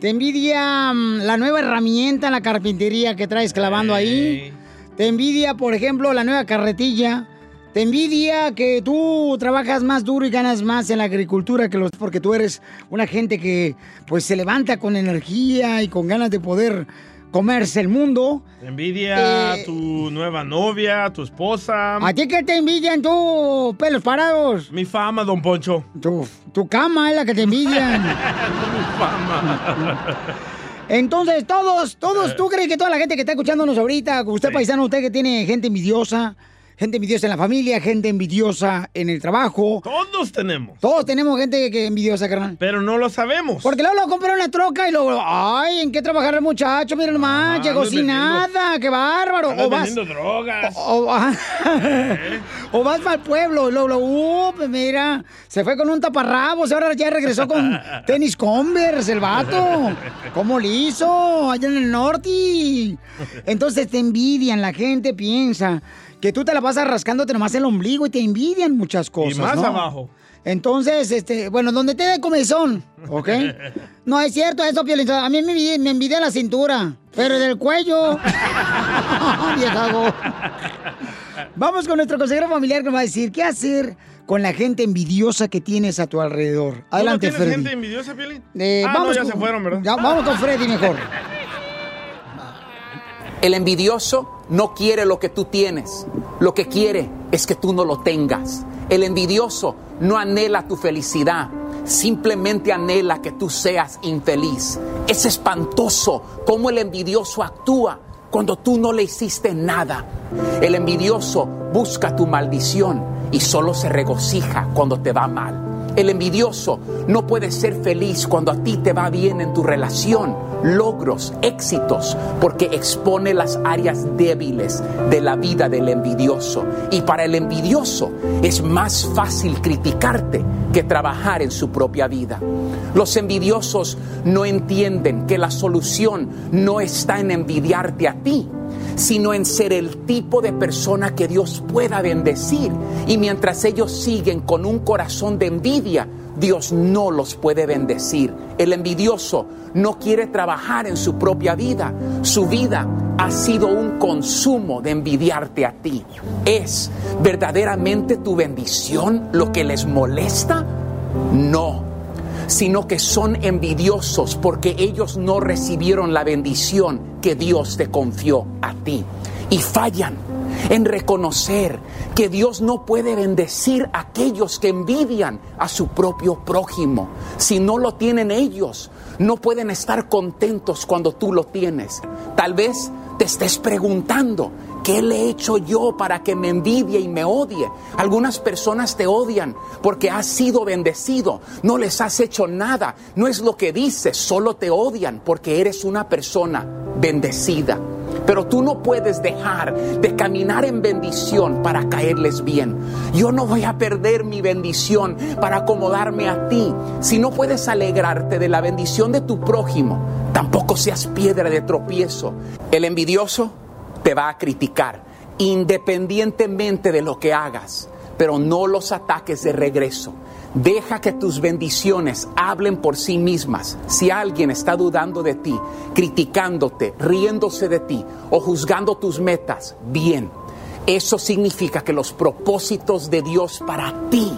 te envidia mm, la nueva herramienta en la carpintería que traes clavando ahí, te envidia, por ejemplo, la nueva carretilla. Te envidia que tú trabajas más duro y ganas más en la agricultura que los porque tú eres una gente que pues se levanta con energía y con ganas de poder comerse el mundo. Te envidia Eh, tu nueva novia, tu esposa. ¿A ti qué te envidian tú, pelos parados? Mi fama, don Poncho. Tu, tu cama es la que te envidian. Mi fama. Entonces, todos, Eh. todos, ¿tú crees que toda la gente que está escuchándonos ahorita, usted paisano, usted que tiene gente envidiosa, gente envidiosa en la familia, gente envidiosa en el trabajo? Todos tenemos. Todos tenemos gente que envidiosa, carnal. Pero no lo sabemos. Porque luego lo compró una troca y luego, ay, ¿en qué trabajar el muchacho? Mira nomás, llegó andas sin nada, qué bárbaro. O vas, drogas. o, o- o vas para el pueblo y luego, luego, uh, pues mira, se fue con un taparrabos y ahora ya regresó con tenis Converse el vato. ¿Cómo lo hizo? Allá en el norte. Entonces te envidian, la gente piensa que tú te la pasas rascándote nomás el ombligo y te envidian muchas cosas. y más ¿no? abajo. Entonces, este, bueno, donde te dé comezón, ¿ok? No es cierto eso, Piolín. A mí me envidia, me envidia la cintura, pero del cuello. Vamos con nuestro consejero familiar que nos va a decir qué hacer con la gente envidiosa que tienes a tu alrededor. Adelante, ¿Tú no tienes Freddy. gente envidiosa, Piolín? Eh, ah, no, vamos ya con- se fueron, ¿verdad? ya, vamos con Freddy mejor. El envidioso no quiere lo que tú tienes. Lo que quiere es que tú no lo tengas. El envidioso no anhela tu felicidad. Simplemente anhela que tú seas infeliz. Es espantoso cómo el envidioso actúa cuando tú no le hiciste nada. El envidioso busca tu maldición y solo se regocija cuando te va mal. El envidioso no puede ser feliz cuando a ti te va bien en tu relación, logros, éxitos, porque expone las áreas débiles de la vida del envidioso. Y para el envidioso es más fácil criticarte que trabajar en su propia vida. Los envidiosos no entienden que la solución no está en envidiarte a ti, sino en ser el tipo de persona que Dios pueda bendecir. Y mientras ellos siguen con un corazón de envidia, Dios no los puede bendecir. El envidioso no quiere trabajar en su propia vida. Su vida ha sido un consumo de envidiarte a ti. ¿Es verdaderamente tu bendición lo que les molesta? No sino que son envidiosos porque ellos no recibieron la bendición que Dios te confió a ti. Y fallan en reconocer que Dios no puede bendecir a aquellos que envidian a su propio prójimo. Si no lo tienen ellos, no pueden estar contentos cuando tú lo tienes. Tal vez te estés preguntando, ¿qué le he hecho yo para que me envidie y me odie? Algunas personas te odian porque has sido bendecido, no les has hecho nada, no es lo que dices, solo te odian porque eres una persona bendecida. Pero tú no puedes dejar de caminar en bendición para caerles bien. Yo no voy a perder mi bendición para acomodarme a ti. Si no puedes alegrarte de la bendición de tu prójimo, tampoco seas piedra de tropiezo. El envidioso te va a criticar, independientemente de lo que hagas, pero no los ataques de regreso. Deja que tus bendiciones hablen por sí mismas. Si alguien está dudando de ti, criticándote, riéndose de ti o juzgando tus metas, bien. Eso significa que los propósitos de Dios para ti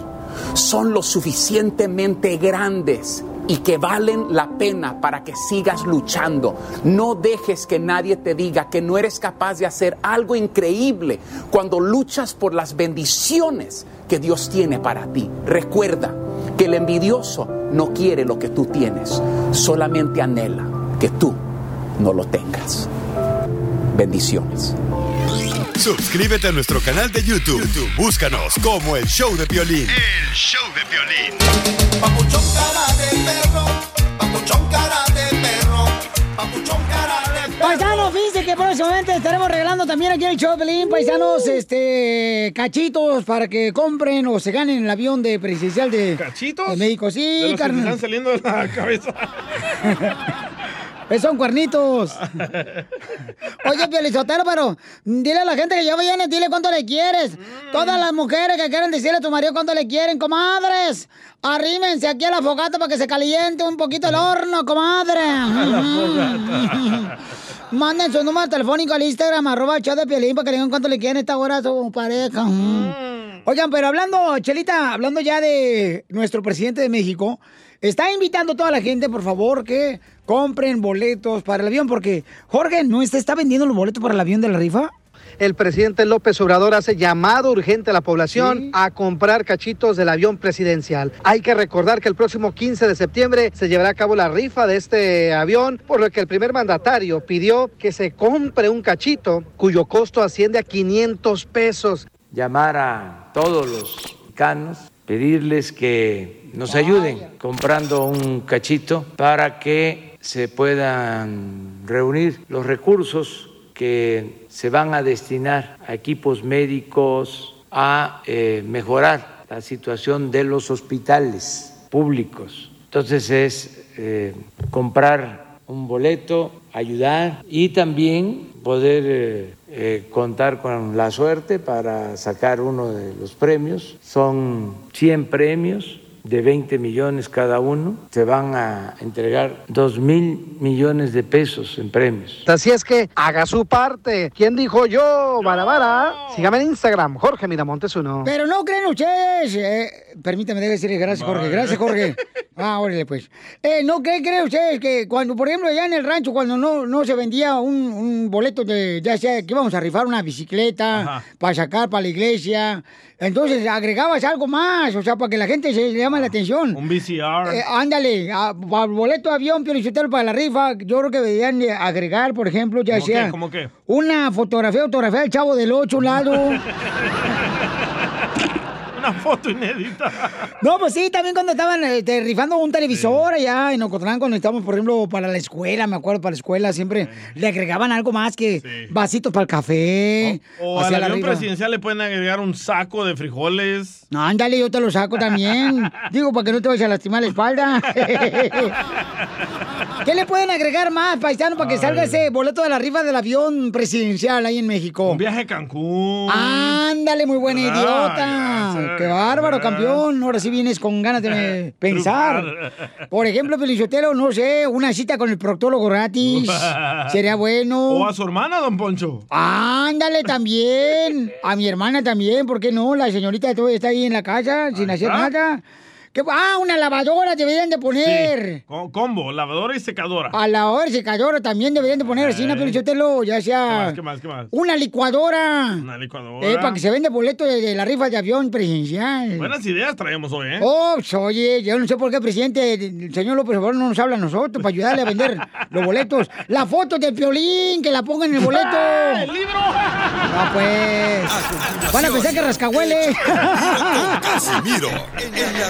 son lo suficientemente grandes y que valen la pena para que sigas luchando. No dejes que nadie te diga que no eres capaz de hacer algo increíble cuando luchas por las bendiciones que Dios tiene para ti. Recuerda que el envidioso no quiere lo que tú tienes, solamente anhela que tú no lo tengas. Bendiciones. Suscríbete a nuestro canal de YouTube. YouTube, Búscanos como el Show de Violín. El show de violín. Papuchón cara de perro, papuchón cara de perro, papuchón cara de perro. Paisanos, fíjense que próximamente estaremos regalando también aquí en el show de Pelín, paisanos, este, cachitos para que compren o se ganen el avión de presidencial de, ¿Cachitos? de México. De Sí, los que te carnal. están saliendo de la cabeza. Son cuernitos. Oye, Pielizotero, pero dile a la gente que ya viene, dile cuánto le quieres. Todas las mujeres que quieren decirle a tu marido cuánto le quieren, comadres. Arrímense aquí a la fogata para que se caliente un poquito el horno, comadre. Manden su número telefónico al Instagram, arroba el show de Piolín, para que le digan cuánto le quieren esta hora a su pareja. Oigan, pero hablando, Chelita, hablando ya de nuestro presidente de México, está invitando a toda la gente, por favor, que compren boletos para el avión, porque Jorge, ¿no está, está vendiendo los boletos para el avión de la rifa? El presidente López Obrador hace llamado urgente a la población a comprar cachitos del avión presidencial. Hay que recordar que el próximo 15 de septiembre se llevará a cabo la rifa de este avión, por lo que el primer mandatario pidió que se compre un cachito cuyo costo asciende a 500 pesos. llamar a todos los mexicanos, pedirles que nos ayuden comprando un cachito para que se puedan reunir los recursos que se van a destinar a equipos médicos, a eh, mejorar la situación de los hospitales públicos. Entonces es eh, comprar un boleto, ayudar y también poder eh, contar con la suerte para sacar uno de los premios. Son 100 premios de 20 millones cada uno. Se van a entregar 2 mil millones de pesos en premios. Así es que haga su parte. ¿Quién dijo yo? Barabara. Sígame en Instagram, Jorge Miramontes uno. Pero no creen ustedes, eh, permítame, debe decirle gracias, Jorge. Gracias, Jorge. Ah, órale, pues. Eh, ¿No creen, creen ustedes que cuando, por ejemplo, allá en el rancho, cuando no, no se vendía un, un boleto de, ya sea que íbamos a rifar una bicicleta para sacar para la iglesia, entonces agregabas algo más, o sea, para que la gente se le llame la atención. Un VCR. Eh, ándale, a- boleto de avión, Piolichotelo, para la rifa, yo creo que deberían de agregar, por ejemplo, ya ¿Cómo qué? sea ¿Cómo qué? una fotografía, autografía del chavo del 8 un lado. Una foto inédita. No, pues sí, también cuando estaban este, rifando un televisor allá en Ocotlán, cuando estábamos, por ejemplo, para la escuela, me acuerdo, para la escuela, siempre le agregaban algo más que vasitos para el café. O hacía al avión presidencial le pueden agregar un saco de frijoles. No, ándale, yo te lo saco también. Digo, para que no te vayas a lastimar la espalda. ¿Qué le pueden agregar más, paisano, para que salga ese boleto de la rifa del avión presidencial ahí en México? Un viaje a Cancún. Ándale, muy buena Ah, idiota. Qué bárbaro, campeón. Ahora sí vienes con ganas de pensar. Por ejemplo, Pelichotelo, no sé, una cita con el proctólogo gratis. Sería bueno. O a su hermana, don Poncho. Ándale también. A mi hermana también, ¿por qué no? La señorita todavía está ahí en la casa sin hacer nada. ¿Qué- Ah, una lavadora deberían de poner. Sí, co- combo, lavadora y secadora. A la hora secadora también deberían de poner así, una Pelichotelo, ya ¿Qué sea más, qué más, qué más? una licuadora. Una licuadora. Eh, para que se vende boleto de, de la rifa de avión presidencial. Buenas ideas traemos hoy, ¿eh? Oh, pues, oye, yo no sé por qué el presidente, el señor López Obrador, no nos habla a nosotros para ayudarle a vender los boletos. La foto del piolín, que la pongan en el boleto. ¡El libro! No, pues. Van a pensar que rascahuele. Casimiro en la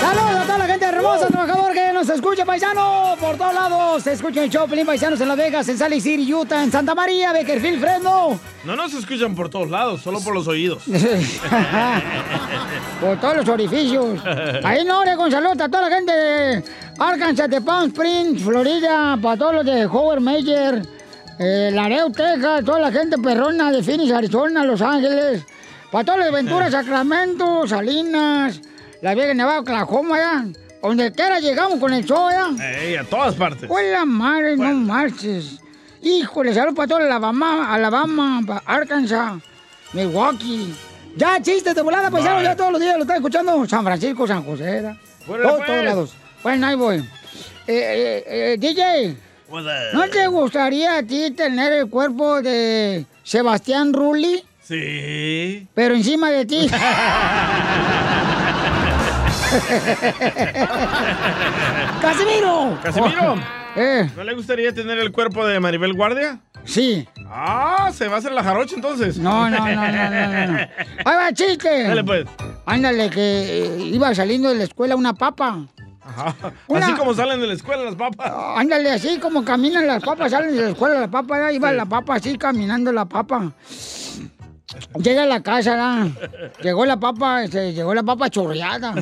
¡Saludos a toda la gente hermosa, trabajador que nos escucha, paisano! Por todos lados, se escucha el show, Pelín Paisanos en Las Vegas, en Salt City, Utah, en Santa María, Beckerfield, Fresno. No nos escuchan por todos lados, solo por los oídos. Por todos los orificios. Ahí no, Oregon, saludos a toda la gente de Arkansas, de Palm Springs, Florida, para todos los de Howard Major, eh, Laredo, Texas, toda la gente perrona de Phoenix, Arizona, Los Ángeles, para todos los de Ventura, Sacramento, Salinas, La Vega, Nevada, Oklahoma, ya. Donde quiera llegamos con el show, ya. Ey, a todas partes. Pues la madre, no marches. Híjole, saludos para todo Alabama, Alabama, Arkansas, Milwaukee. Ya, chistes de volada, Vale. ya todos los días lo están escuchando. San Francisco, San José, ¿da? Órale, Todos, pues. todos lados. Bueno, ahí voy. Eh, eh, eh, DJ, ¿no te gustaría a ti tener el cuerpo de Sebastián Rulli, Sí. pero encima de ti? ¡Casimiro! Casimiro. Eh. ¿No le gustaría tener el cuerpo de Maribel Guardia? Sí. Ah, se va a hacer la jarocha entonces. No, no, no, no, no, no. ¡Ahí va, chiste! Dale, pues. Ándale, que eh, iba saliendo de la escuela una papa. Ajá. Una- Así como salen de la escuela las papas. Ándale, así como caminan las papas, salen de la escuela las papas, iba la papa así, caminando la papa. Llega a la casa, ¿verdad? Llegó la papa, este, llegó la papa chorreada.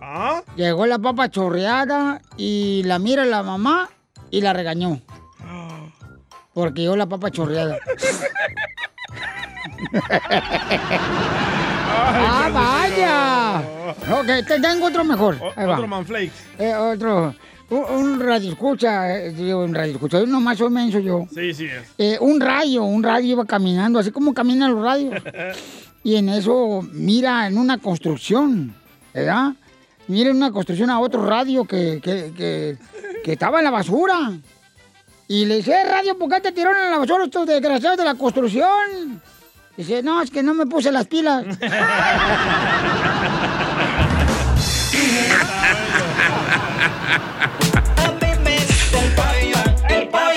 ¿Ah? Llegó la papa chorreada y la mira la mamá y la regañó. Porque llegó la papa chorreada. ¡Ah, vaya! Ok, te tengo otro mejor. Ahí va. Otro manflakes. Eh, otro. Un, radio escucha, eh, digo, un radio escucha. Yo nomás soy menso yo. Sí, sí es. Eh, un rayo, un radio iba caminando, así como caminan los radios. Y en eso mira en una construcción, ¿verdad? Mira en una construcción a otro radio que, que, que, que estaba en la basura. Y le dice, "Eh, radio, ¿por qué te tiraron en la basura estos desgraciados de la construcción? Dice, no, es que no me puse las pilas.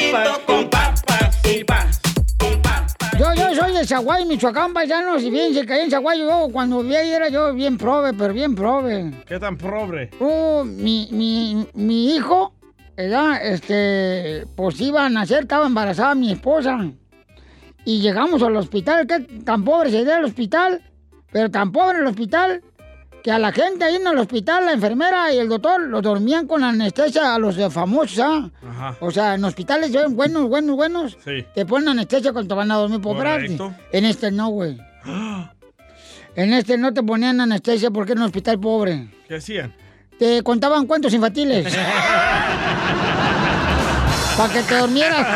El pollito con papas y pas. Yo, yo soy de Zaguay, Michoacán, paisanos, y fíjense que ahí en Zaguay yo cuando vivía ahí era yo bien prove, pero bien prove. ¿Qué tan pobre? Oh, mi, mi, mi hijo, ¿verdad? Este, pues iba a nacer, estaba embarazada mi esposa. Y llegamos al hospital, que tan pobre se al hospital, pero tan pobre el hospital, que a la gente ahí en el hospital, la enfermera y el doctor, los dormían con anestesia a los famosos, ¿ah? Ajá. O sea, en hospitales eh, buenos, buenos, buenos, Sí. te ponen anestesia cuando te van a dormir por operarte. Correcto. En este no, güey. En este no te ponían anestesia porque era un hospital pobre. ¿Qué hacían? Te contaban cuentos infantiles. Para que te dormieras.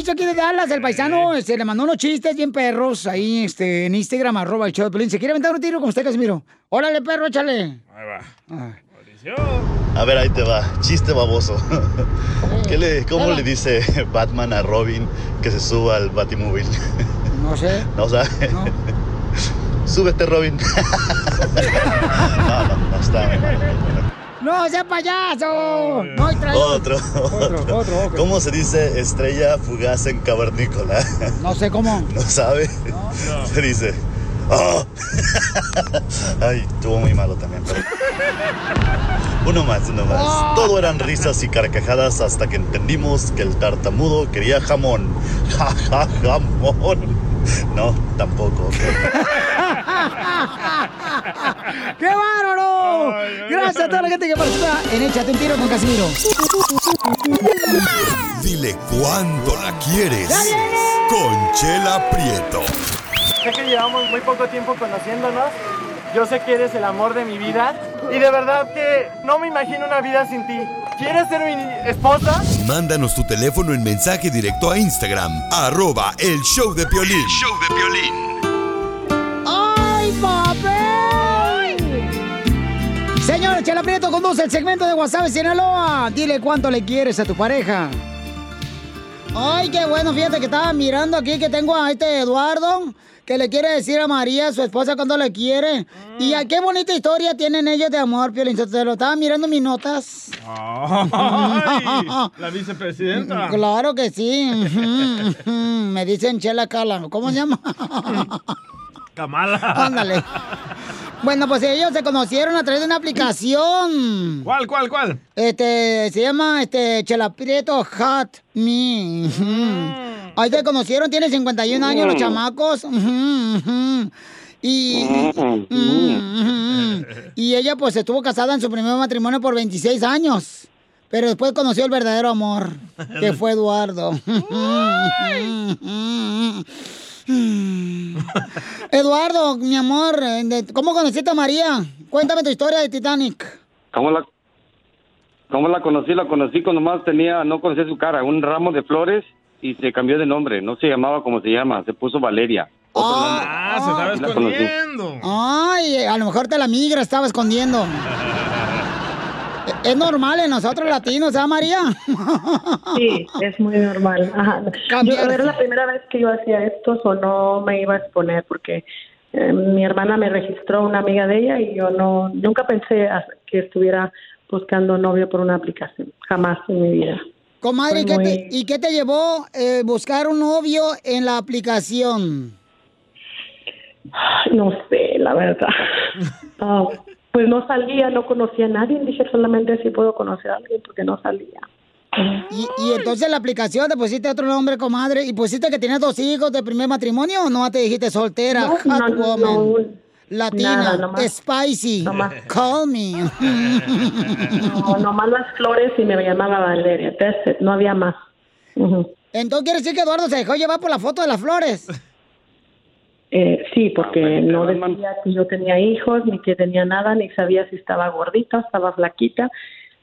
Mauricio aquí de Dallas, el paisano, se le mandó unos chistes bien perros ahí este, en Instagram, arroba el show de Pelín. ¿Se quiere aventar un tiro con usted, Casimiro? Órale, perro, échale. Ahí va. Ah. A ver, ahí te va. Chiste baboso. ¿Qué le, ¿Cómo le dice Batman a Robin que se suba al Batimóvil? No sé. ¿No sabe? Súbete, Robin. no, no, no está. ¡No, sea payaso! No hay. Otro, otro. otro, ok. ¿Cómo se dice estrella fugaz en cavernícola? No sé cómo. ¿No sabe? Se dice. ¡Oh! Ay, estuvo muy malo también, pero. Uno más, uno más. Todo eran risas y carcajadas hasta que entendimos que el tartamudo quería jamón. Ja, ja, jamón. No, tampoco. ¡Qué bárbaro! Gracias a toda la gente que participa en Échate un tiro con Casimiro. Dile cuándo la quieres. Conchela Prieto. Sé que llevamos muy poco tiempo conociéndonos. Yo sé que eres el amor de mi vida. Y de verdad que no me imagino una vida sin ti. ¿Quieres ser mi esposa? Mándanos tu teléfono en mensaje directo a Instagram, arroba el show de Piolín. show de ¡Ay, Chela Prieto conduce el segmento de WhatsApp Sinaloa. Dile cuánto le quieres a tu pareja. Ay, qué bueno, fíjate que estaba mirando aquí que tengo a este Eduardo que le quiere decir a María, su esposa, cuánto le quiere. Y a qué bonita historia tienen ellos de amor, Piolín. Te lo estaba mirando mis notas. Ay, la vicepresidenta. Claro que sí. Me dicen Chela Cala. ¿Cómo se llama? Kamala. Ándale. Bueno, pues ellos se conocieron a través de una aplicación. ¿Cuál, cuál, cuál? Este, se llama, este, Chela Prieto Hot Me. Ujú. Ahí se conocieron, tiene 51 años los Mm. chamacos. Y, ujú. y ella pues estuvo casada en su primer matrimonio por 26 años. Pero después conoció el verdadero amor, que fue Eduardo. Eduardo, mi amor, eh, ¿cómo conociste a María? Cuéntame tu historia de Titanic. ¿Cómo la, ¿Cómo la conocí? La conocí cuando más tenía, no conocía su cara, un ramo de flores y se cambió de nombre. No se llamaba como se llama, se puso Valeria. Ah, se estaba escondiendo. Ay, a lo mejor te la migra estaba escondiendo. Es normal en nosotros latinos, ¿ah, María? Sí, es muy normal. Ajá. Yo, era la primera vez que yo hacía esto, o no me iba a exponer porque eh, mi hermana me registró una amiga de ella y yo no nunca pensé que estuviera buscando novio por una aplicación, jamás en mi vida. Comadre, ¿y qué, te, y qué te llevó eh, buscar un novio en la aplicación? No sé, la verdad. Ah, pues no salía, no conocía a nadie, dije solamente si puedo conocer a alguien porque no salía. Y, y entonces en la aplicación te pusiste otro nombre, comadre, y pusiste que tienes dos hijos de primer matrimonio o no te dijiste soltera, No, hot no, no, woman, latina, nada, nomás- spicy, nomás. call me. No, nomás las flores y me llamaba Valeria, no había más. Entonces quiere decir que Eduardo se dejó llevar por la foto de las flores. Eh, sí, porque no decía que yo tenía hijos, ni que tenía nada, ni sabía si estaba gordita, estaba flaquita,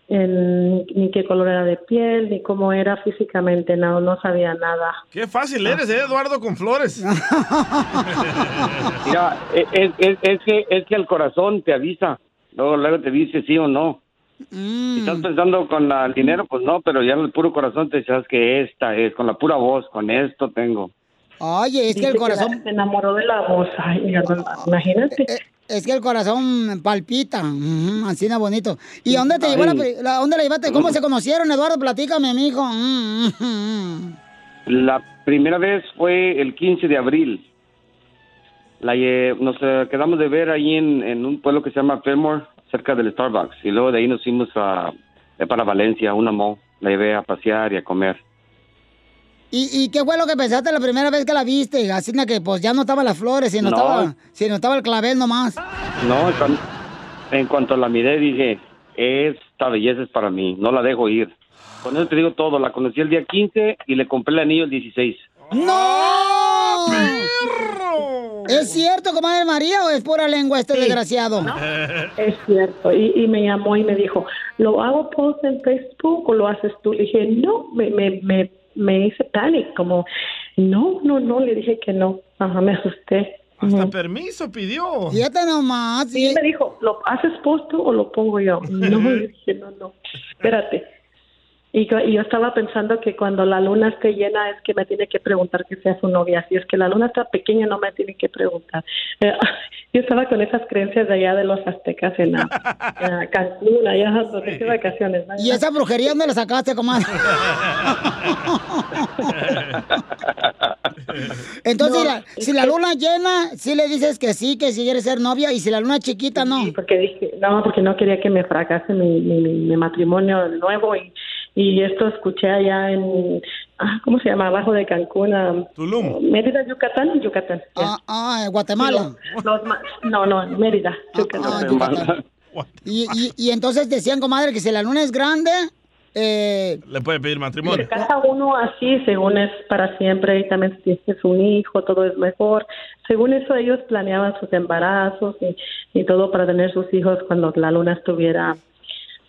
en- ni qué color era de piel, ni cómo era físicamente, no, no sabía nada. Qué fácil eres, ¿eh, Eduardo, con flores. Mira, es, es, es- que, es que el corazón te avisa. Luego, luego te dice sí o no. Si estás pensando con la- el dinero, pues no, pero ya el puro corazón te dice, "Sabes que esta es, con la pura voz, con esto tengo. Oye, es que el que corazón... Se enamoró de la voz, ay, mira, no, imagínate. Es que el corazón palpita, así de bonito. ¿Y dónde te llevó la, dónde la llevaste? ¿Cómo se conocieron, Eduardo? Platícame, mijo. Mm, mm, mm. La primera vez fue el 15 de abril. La, lle- nos eh, quedamos de ver ahí en, en un pueblo que se llama Fillmore, cerca del Starbucks. Y luego de ahí nos fuimos a, eh, para Valencia, a una mall. La llevé a pasear y a comer. ¿Y, ¿Y qué fue lo que pensaste la primera vez que la viste? Así que pues ya no estaban las flores, sino, No. estaba, sino estaba el clavel nomás. No, en, cuan- en cuanto la miré dije, esta belleza es para mí, no la dejo ir. Con eso te digo todo, la conocí el día 15 y le compré el anillo el 16. ¡No! ¿Es cierto, comadre María, o es pura lengua este Sí. desgraciado? Es cierto, y, y me llamó y me dijo, ¿lo hago post en Facebook o lo haces tú? Le dije, no, me, me, me, me hice panic, como, no, no, no, le dije que no. Ajá, me asusté. Hasta permiso pidió. Fíjate nomás. Y él me dijo, ¿lo haces posto o lo pongo yo? No, le dije, no, no, espérate. Y yo, y yo estaba pensando que cuando la luna esté llena es que me tiene que preguntar que sea su novia. Si es que la luna está pequeña no me tiene que preguntar. Eh, yo estaba con esas creencias de allá de los aztecas en la, en Cancún, allá donde vacaciones. ¿no? ¿Y esa brujería dónde la sacaste, comadre? Entonces, No, si la- es si la que- luna llena, sí le dices que sí, que si quieres ser novia, y si la luna chiquita, no. porque dije, no, porque no quería que me fracase mi, mi, mi- mi matrimonio nuevo y, y esto escuché allá en, ah, ¿cómo se llama? Abajo de Cancún, ah, Mérida, Yucatán, Yucatán. Ah, ah, Guatemala. Los no, no, Mérida, Yucatán. Y, y, y entonces decían, comadre, que si la luna es grande, eh, Le puede pedir matrimonio. Se casa uno así, según es para siempre, y también si tienes un hijo, todo es mejor. Según eso, ellos planeaban sus embarazos y, y todo para tener sus hijos cuando la luna estuviera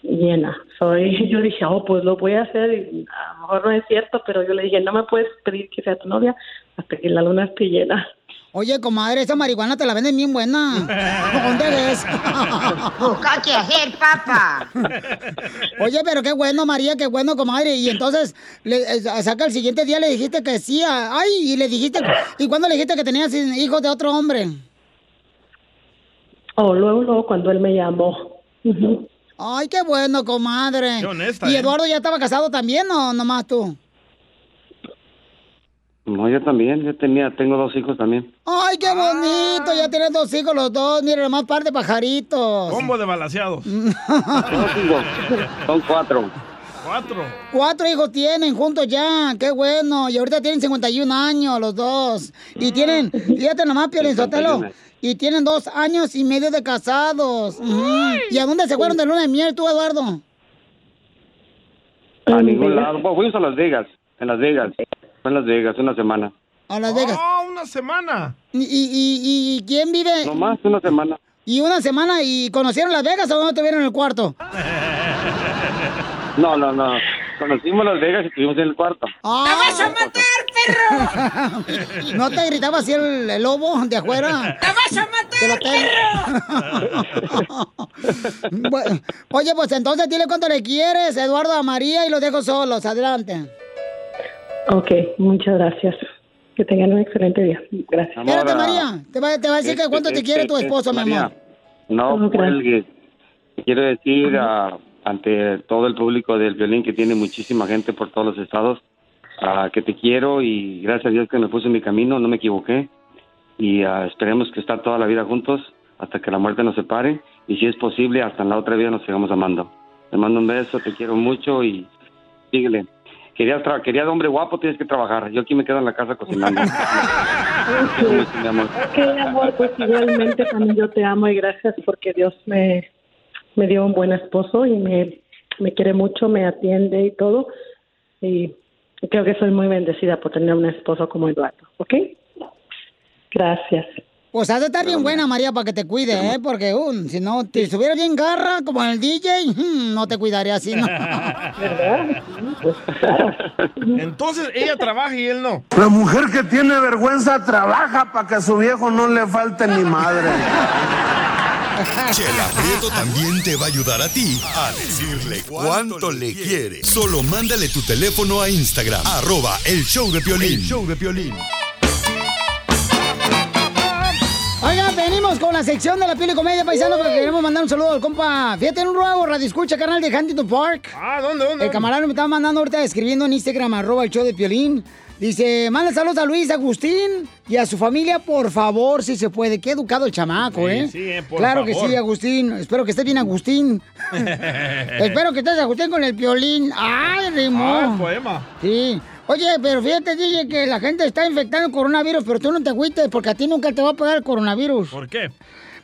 llena. Soy, yo dije, oh, pues lo voy a hacer, y a lo mejor no es cierto, pero yo le dije, no me puedes pedir que sea tu novia hasta que la luna esté llena. oye, comadre, esa marihuana te la venden bien buena. ¿Dónde es? Busca qué hacer, papá. Oye, pero qué bueno, María, qué bueno, comadre. Y entonces, le, eh, saca el siguiente día le dijiste que sí. a- Ay, y le dijiste. ¿Y cuándo le dijiste que tenías hijos de otro hombre? Oh, luego, luego, cuando él me llamó. Ujú. Ay, qué bueno, comadre. Qué honesta, ¿Y ¿eh? Eduardo ya estaba casado también o nomás tú? No, yo también, yo tenía, tengo dos hijos también. Ay, qué bonito. Ya tienes dos hijos los dos. Mira, nomás par de pajaritos. Combo de balaseados. Son cuatro. Cuatro. Cuatro hijos tienen juntos ya, qué bueno. Y ahorita tienen 51 años los dos. Y tienen, fíjate nomás, Piolín Sotelo. 51. Y tienen dos años y medio de casados. ¿Y a dónde se fueron de luna de miel tú, Eduardo? A ningún lado. Fuimos a Las Vegas, en Las Vegas. Fue en Las Vegas, una semana. A Las Vegas. ¡Oh, una semana! ¿Y, y, y, y quién vive? No más, una semana. ¿Y una semana? ¿Y conocieron Las Vegas o no tuvieron el cuarto? No, no, no. Conocimos Las Vegas y estuvimos en el cuarto. ¡Te vas a matar, perro! ¿No te gritaba así el, el lobo de afuera? ¡Te vas a matar, perro! Oye, pues entonces dile cuánto le quieres, Eduardo, a María y los dejo solos. Adelante. Ok, muchas gracias. Que tengan un excelente día. Gracias. Espérate, María. Te va, te va a decir que cuánto te quiere tu esposo, mi amor. No, cuelgues. Quiero decir ah, ante todo el público del violín que tiene muchísima gente por todos los estados ah, que te quiero y gracias a Dios que me puse en mi camino, no me equivoqué y ah, esperemos que estar toda la vida juntos hasta que la muerte nos separe y si es posible hasta en la otra vida nos sigamos amando. Te mando un beso, te quiero mucho y síguele. Querías, querías hombre guapo, tienes que trabajar. Yo aquí me quedo en la casa cocinando. Quiero mucho, mi amor. Ok, amor, pues igualmente también yo te amo y gracias porque Dios me, me dio un buen esposo y me, me quiere mucho, me atiende y todo. Y creo que soy muy bendecida por tener un esposo como Eduardo, ¿ok? Gracias. Pues has de estar bien buena, María, para que te cuide, ¿eh? Porque uh, si no, te estuviera bien garra, como el DJ, mm, no te cuidaría así, ¿no? ¿Verdad? Entonces ella trabaja y él no. La mujer que tiene vergüenza trabaja para que a su viejo no le falte ni madre. Chela Prieto también te va a ayudar a ti a decirle cuánto le quiere. Solo mándale tu teléfono a Instagram, arroba el show de Piolín. El show de Piolín. Oigan, venimos con la sección de la piel y comedia paisano porque queremos mandar un saludo al compa. Fíjate en un nuevo radio escucha canal de Huntington Park. Ah, ¿dónde, dónde? El camarada me estaba mandando ahorita escribiendo en Instagram, arroba el show de Piolín. Dice, manda saludos a Luis Agustín y a su familia, por favor, si se puede. Qué educado el chamaco, Sí, ¿eh? sí, eh, por claro que sí, Agustín. Espero que estés bien, Agustín. Espero que estés, Agustín, con el Piolín. ¡Ay, rimó! Ah, poema. Sí. Oye, pero fíjate, DJ, que la gente está infectando el coronavirus, pero tú no te agüites porque a ti nunca te va a pegar el coronavirus. ¿Por qué?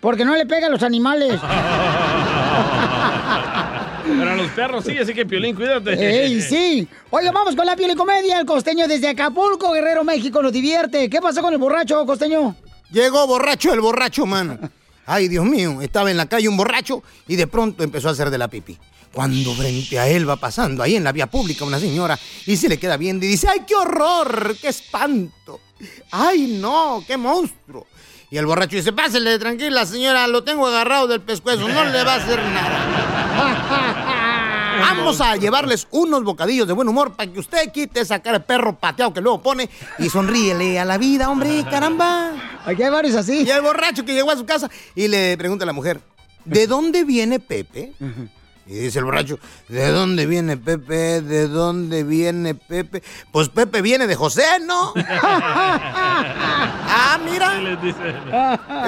Porque no le pega a los animales. Pero los perros sí, así que Piolín, cuídate. ¡Ey, sí! Oye, vamos con la piel y comedia. El costeño desde Acapulco, Guerrero, México, nos divierte. ¿Qué pasó con el borracho, costeño? Llegó borracho el borracho, mano. Ay, Dios mío, estaba en la calle un borracho y de pronto empezó a hacer de la pipí. Cuando frente a él va pasando ahí en la vía pública una señora y se le queda viendo y dice, ¡ay, qué horror! ¡Qué espanto! ¡Ay, no! ¡Qué monstruo! Y el borracho dice, pásele tranquila, señora, lo tengo agarrado del pescuezo, no le va a hacer nada. Vamos a llevarles unos bocadillos de buen humor para que usted quite esa cara de perro pateado que luego pone y sonríele a la vida, hombre, caramba. Aquí hay varios así. Y el borracho que llegó a su casa y le pregunta a la mujer, ¿de dónde viene Pepe? Y dice el borracho, ¿de dónde viene Pepe? ¿De dónde viene Pepe? Pues Pepe viene de José, ¿no? ah, mira.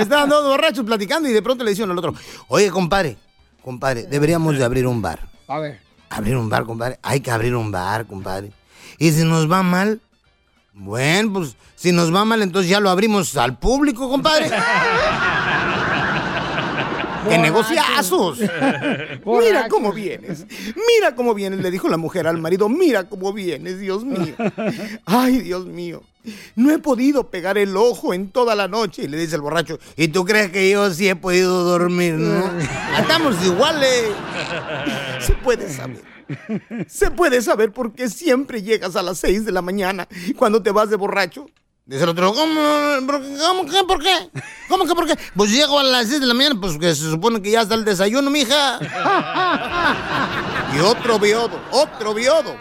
Estaban dos borrachos platicando y de pronto le dicen al otro, oye, compadre, compadre, deberíamos de abrir un bar. A ver. Abrir un bar, compadre. Hay que abrir un bar, compadre. Y si nos va mal, bueno, pues si nos va mal, entonces ya lo abrimos al público, compadre. ¡Qué negociazos! Mira cómo vienes. Mira cómo vienes, le dijo la mujer al marido. Mira cómo vienes, Dios mío. Ay, Dios mío. No he podido pegar el ojo en toda la noche. Y le dice el borracho, ¿y tú crees que yo sí he podido dormir, no? Estamos iguales. Se puede saber. Se puede saber por qué siempre llegas a las 6 de la mañana cuando te vas de borracho. Dice el otro, ¿cómo? ¿Cómo que? ¿Por qué? ¿Cómo que por qué? Pues llego a las 6 de la mañana, pues que se supone que ya está el desayuno, mija. Y otro biodo, otro biodo.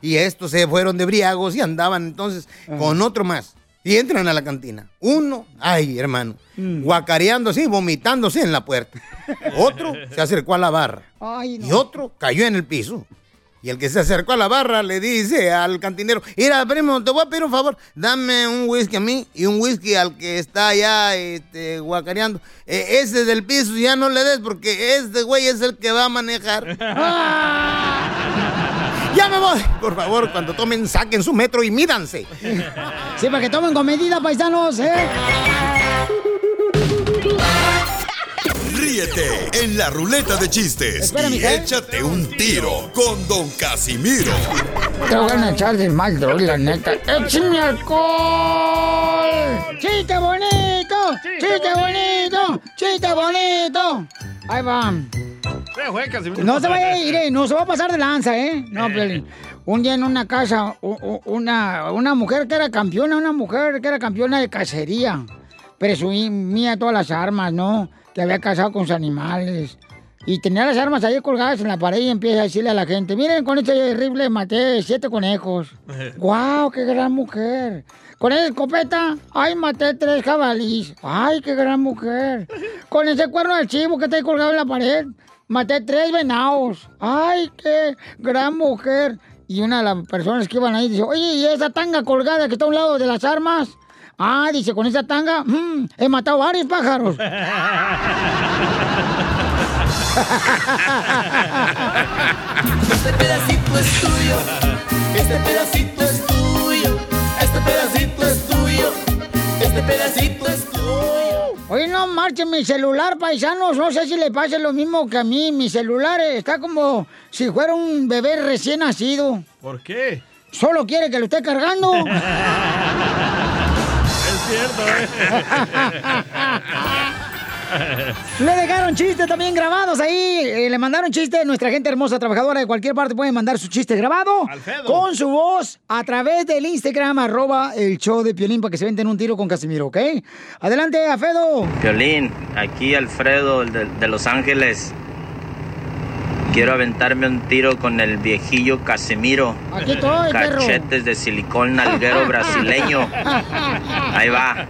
Y estos se fueron de briagos y andaban entonces con otro más. Y entran a la cantina. Uno, ay, hermano, guacareando así, vomitándose en la puerta. Otro se acercó a la barra. Ay, Y otro cayó en el piso. Y el que se acercó a la barra le dice al cantinero, mira, primo, te voy a pedir un favor, dame un whisky a mí y un whisky al que está allá este, guacareando. Eh, ese del piso ya no le des porque este güey es el que va a manejar. ¡Ya me voy! Por favor, cuando tomen, saquen su metro y mídanse. Sí, para que tomen con medida, paisanos, ¿eh? Ríete en la ruleta de chistes Espera, y échate un tiro con Don Casimiro. Te voy a echar de mal, droga, la neta. ¡Échame alcohol! ¡Chiste bonito! ¡Chiste bonito! ¡Chiste bonito! Ahí va. No se vaya a ir, eh, no se va a pasar de lanza, ¿eh? No, Piolín. Un día en una casa, una, una mujer que era campeona, una mujer que era campeona de cacería. Presumía todas las armas, ¿no? Que había cazado con sus animales. Y tenía las armas ahí colgadas en la pared y empieza a decirle a la gente, miren, con este rifle maté siete conejos. ¡Guau, qué gran mujer! Con esa escopeta, ay, maté tres jabalís. ¡Ay, qué gran mujer! Con ese cuerno de chivo que está ahí colgado en la pared, maté tres venados. ¡Ay, qué gran mujer! Y una de las personas que iban ahí dice, oye, ¿y esa tanga colgada que está a un lado de las armas? Ah, dice, con esa tanga, mm, he matado varios pájaros. Este pedacito es tuyo, este pedacito es tuyo, este pedacito es tuyo, este pedacito es tuyo. Oye, no marchen mi celular, paisanos. No sé si le pasa lo mismo que a mí. Mi celular está como si fuera un bebé recién nacido. ¿Por qué? Solo quiere que lo esté cargando. Es cierto, ¿eh? Le dejaron chistes también grabados ahí. Eh, le mandaron chistes. Nuestra gente hermosa, trabajadora de cualquier parte, puede mandar su chiste grabado con su voz a través del Instagram, arroba el show de Piolín, para que se venten un tiro con Casimiro, ¿ok? Adelante, Afedo. Violín, aquí Alfredo el de, de Los Ángeles. Quiero aventarme un tiro con el viejillo Casimiro. Aquí estoy, perro. Cachetes de silicón nalguero brasileño. Ahí va.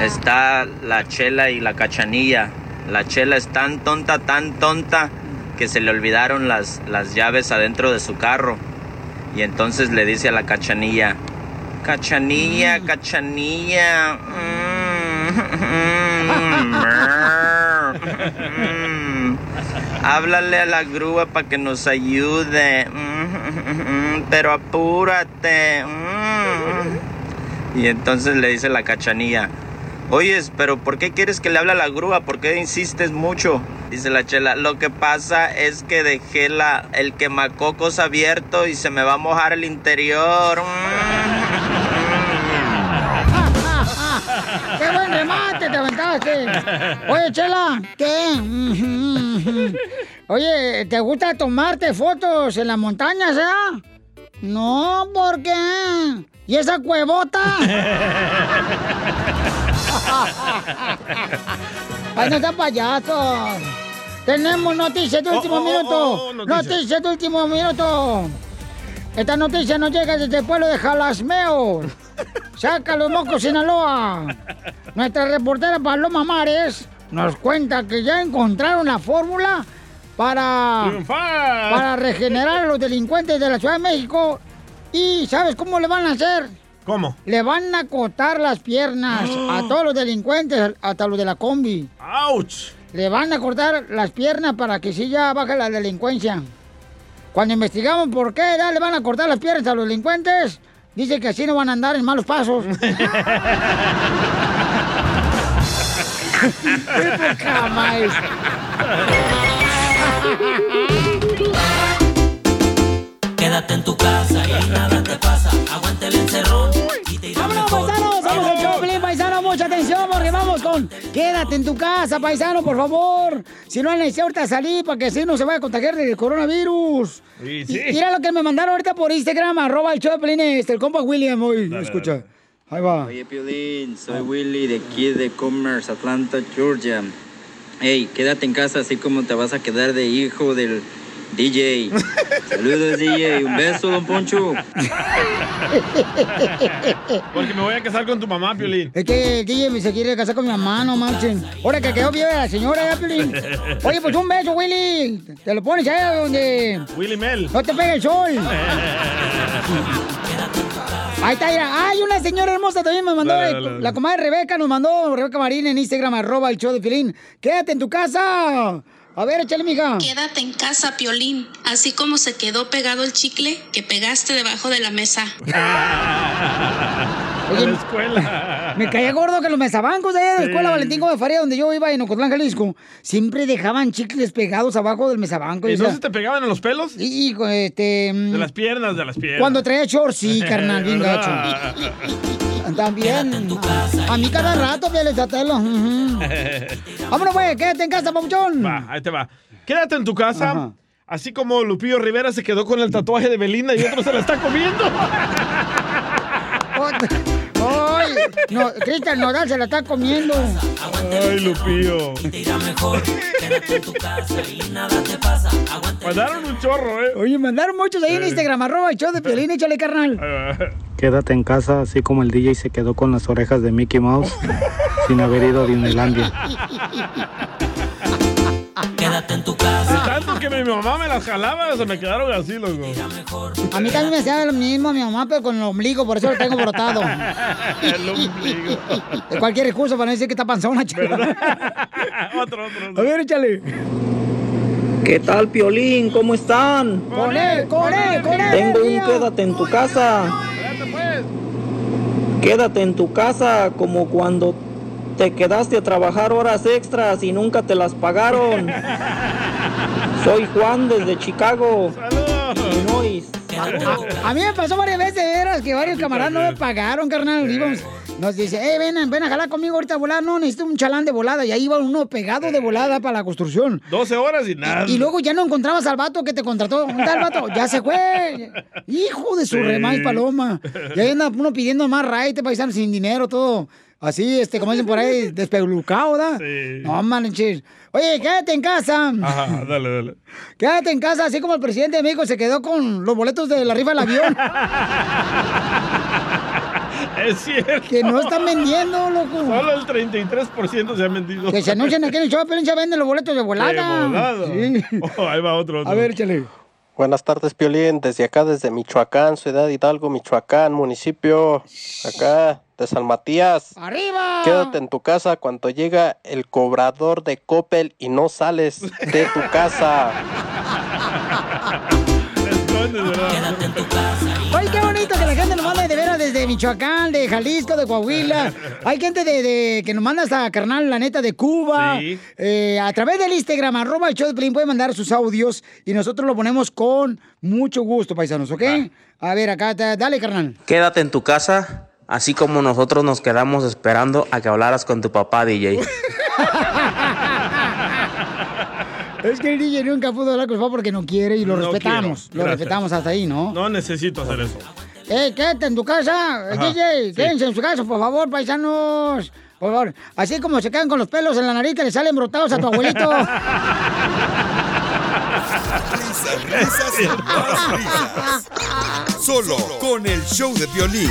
Está la chela y la cachanilla. La chela es tan tonta, tan tonta, que se le olvidaron las, las llaves adentro de su carro. Y entonces le dice a la cachanilla, cachanilla, cachanilla. mm, Háblale a la grúa para que nos ayude. Pero apúrate. Y entonces le dice la cachanilla, oyes, pero ¿por qué quieres que le hable a la grúa? ¿Por qué insistes mucho? Dice la chela, lo que pasa es que dejé la, el quemacocos abierto y se me va a mojar el interior. ¡Qué buen remate te aventaste! Oye, Chela, ¿qué? Oye, ¿te gusta tomarte fotos en las montañas, eh? No, ¿por qué? ¿Y esa cuevota? Ay, no sean payasos. Tenemos noticias de último oh, oh, minuto. oh, noticias. noticias de último minuto. Esta noticia nos llega desde el pueblo de Jalasmeo. Saca los mocos, Sinaloa. Nuestra reportera Paloma Mares nos cuenta que ya encontraron la fórmula para, Triunfar. para regenerar a los delincuentes de la Ciudad de México. ¿Y sabes cómo le van a hacer? ¿Cómo? Le van a cortar las piernas a todos los delincuentes, hasta los de la combi. ¡Auch! Le van a cortar las piernas para que sí ya baje la delincuencia. Cuando investigamos por qué ya le van a cortar las piernas a los delincuentes, dice que así no van a andar en malos pasos. ¡Qué poca más! Quédate en tu casa y nada te pasa. Aguanta el encerrón y te irá ¡Vámonos, mejor. paisanos! ¡Vamos al show, Pelín, paisano! ¡Mucha atención! Porque vamos con... Quédate en tu casa, paisano, por favor. Si no necesito ahorita salir para que así no se vaya a contagiar del coronavirus. Sí, sí. Y- Mira lo que me mandaron ahorita por Instagram, arroba el show de Pelín, este, el compa William hoy. Escucha. Ahí va. Oye, Piolín, soy Willy de aquí de Commerce, Atlanta, Georgia. Hey, quédate en casa así como te vas a quedar de hijo del DJ. Saludos, DJ. Un beso, don Poncho. Porque me voy a casar con tu mamá, Piolín. Es que DJ se quiere casar con mi mamá, no manchen. Ahora que quedó bien la señora, ¿ya, Piolín? Oye, pues un beso, Willy. Te lo pones ahí donde Willy Mel. no te pegue el sol. Ahí está, mira. Ay, una señora hermosa también me mandó. Dale, eh, dale, dale. La comadre Rebeca nos mandó, Rebeca Marín en Instagram, arroba el show de Filín. Quédate en tu casa. A ver, échale, mija. Quédate en casa, Piolín, así como se quedó pegado el chicle que pegaste debajo de la mesa. Oye, la escuela. Me caía gordo que los mesabancos de allá de la Sí. escuela Valentín Gómez Faría, donde yo iba en Ocotlán, Jalisco, siempre dejaban chicles pegados abajo del mesabanco. ¿Y o no sea, se te pegaban en los pelos? Hijo, este... mm, De las piernas, de las piernas. Cuando traía shorts, sí, carnal, bien gacho. También. A mí cada rato, Pielizatelo. Vámonos, güey, quédate en casa, papuchón. Va, ahí te va. Quédate en tu casa. Así como Lupillo Rivera se quedó con el tatuaje de Belinda y otro se la está comiendo. No, Cristian Nodal se la está comiendo. Ay, Lupillo. Quédate en tu casa y nada te pasa. Aguanta Mandaron un chorro, ¿eh? Oye, mandaron muchos ahí en. Instagram, arroba el show de Piolín, échale, carnal. Quédate en casa, así como el DJ se quedó con las orejas de Mickey Mouse sin haber ido a Disneylandia. Quédate en tu De casa. tanto que mi mamá me las jalaba, se me quedaron así, loco. A mí también me hacía lo mismo mi mamá, pero con el ombligo, por eso lo tengo brotado. el ombligo. De cualquier recurso para no decir que está panzona, chela. otro, otro, otro. A ver, échale. ¿Qué tal, Piolín? ¿Cómo están? Con él, con él, con él. Tengo un quédate en tu casa. pues. Quédate en tu casa como cuando te quedaste a trabajar horas extras y nunca te las pagaron. Soy Juan desde Chicago. Illinois. A, a mí me pasó varias veces, veras, que varios camaradas no me pagaron, carnal. Íbamos, nos dice, eh, ven, ven a jalar conmigo ahorita a volar. No, necesito un chalán de volada. Y ahí iba uno pegado de volada para la construcción. 12 horas y nada. Y luego ya no encontrabas al vato que te contrató. ¿Dónde está el vato? Ya se fue. Hijo de su Sí. remais paloma. Y ahí anda uno pidiendo más raite, paisano, sin dinero, todo. Así, este, como dicen por ahí, despelucado, ¿verdad? No, manches. Oye, quédate en casa. Ajá, dale, dale. Quédate en casa, así como el presidente de México se quedó con los boletos de la rifa del avión. Es cierto. Que no están vendiendo, loco. Solo el 33% se han vendido. Que se anuncian aquí en el show, pero se venden los boletos de volada. Sí. Oh, ahí va otro, otro. A ver, échale. Buenas tardes, Piolín. Desde acá, desde Michoacán, Ciudad Hidalgo, Michoacán, municipio acá de San Matías. ¡Arriba! Quédate en tu casa cuando llega el cobrador de Coppel y no sales de tu casa. Quédate en tu casa. Ay, qué bonito que la gente nos manda de veras desde Michoacán, de Jalisco, de Coahuila. Hay gente de, de- que nos manda hasta carnal, la neta, de Cuba. Sí. Eh, a través del Instagram, arroba el show de Pelín, pueden mandar sus audios y nosotros lo ponemos con mucho gusto, paisanos, ¿ok? A ver, acá, dale, carnal. Quédate en tu casa, Así como nosotros nos quedamos esperando a que hablaras con tu papá, DJ. Es que el DJ nunca pudo hablar con su papá porque no quiere y lo No respetamos. quiero. Lo Gracias. respetamos hasta ahí, ¿no? No necesito hacer eso. Eh, quédate en tu casa, Ajá, DJ. sí. Quédense en su casa, por favor, paisanos. Por favor. Así como se quedan con los pelos en la nariz que le salen brotados a tu abuelito. Risas, risas risas. Solo con el show de violín.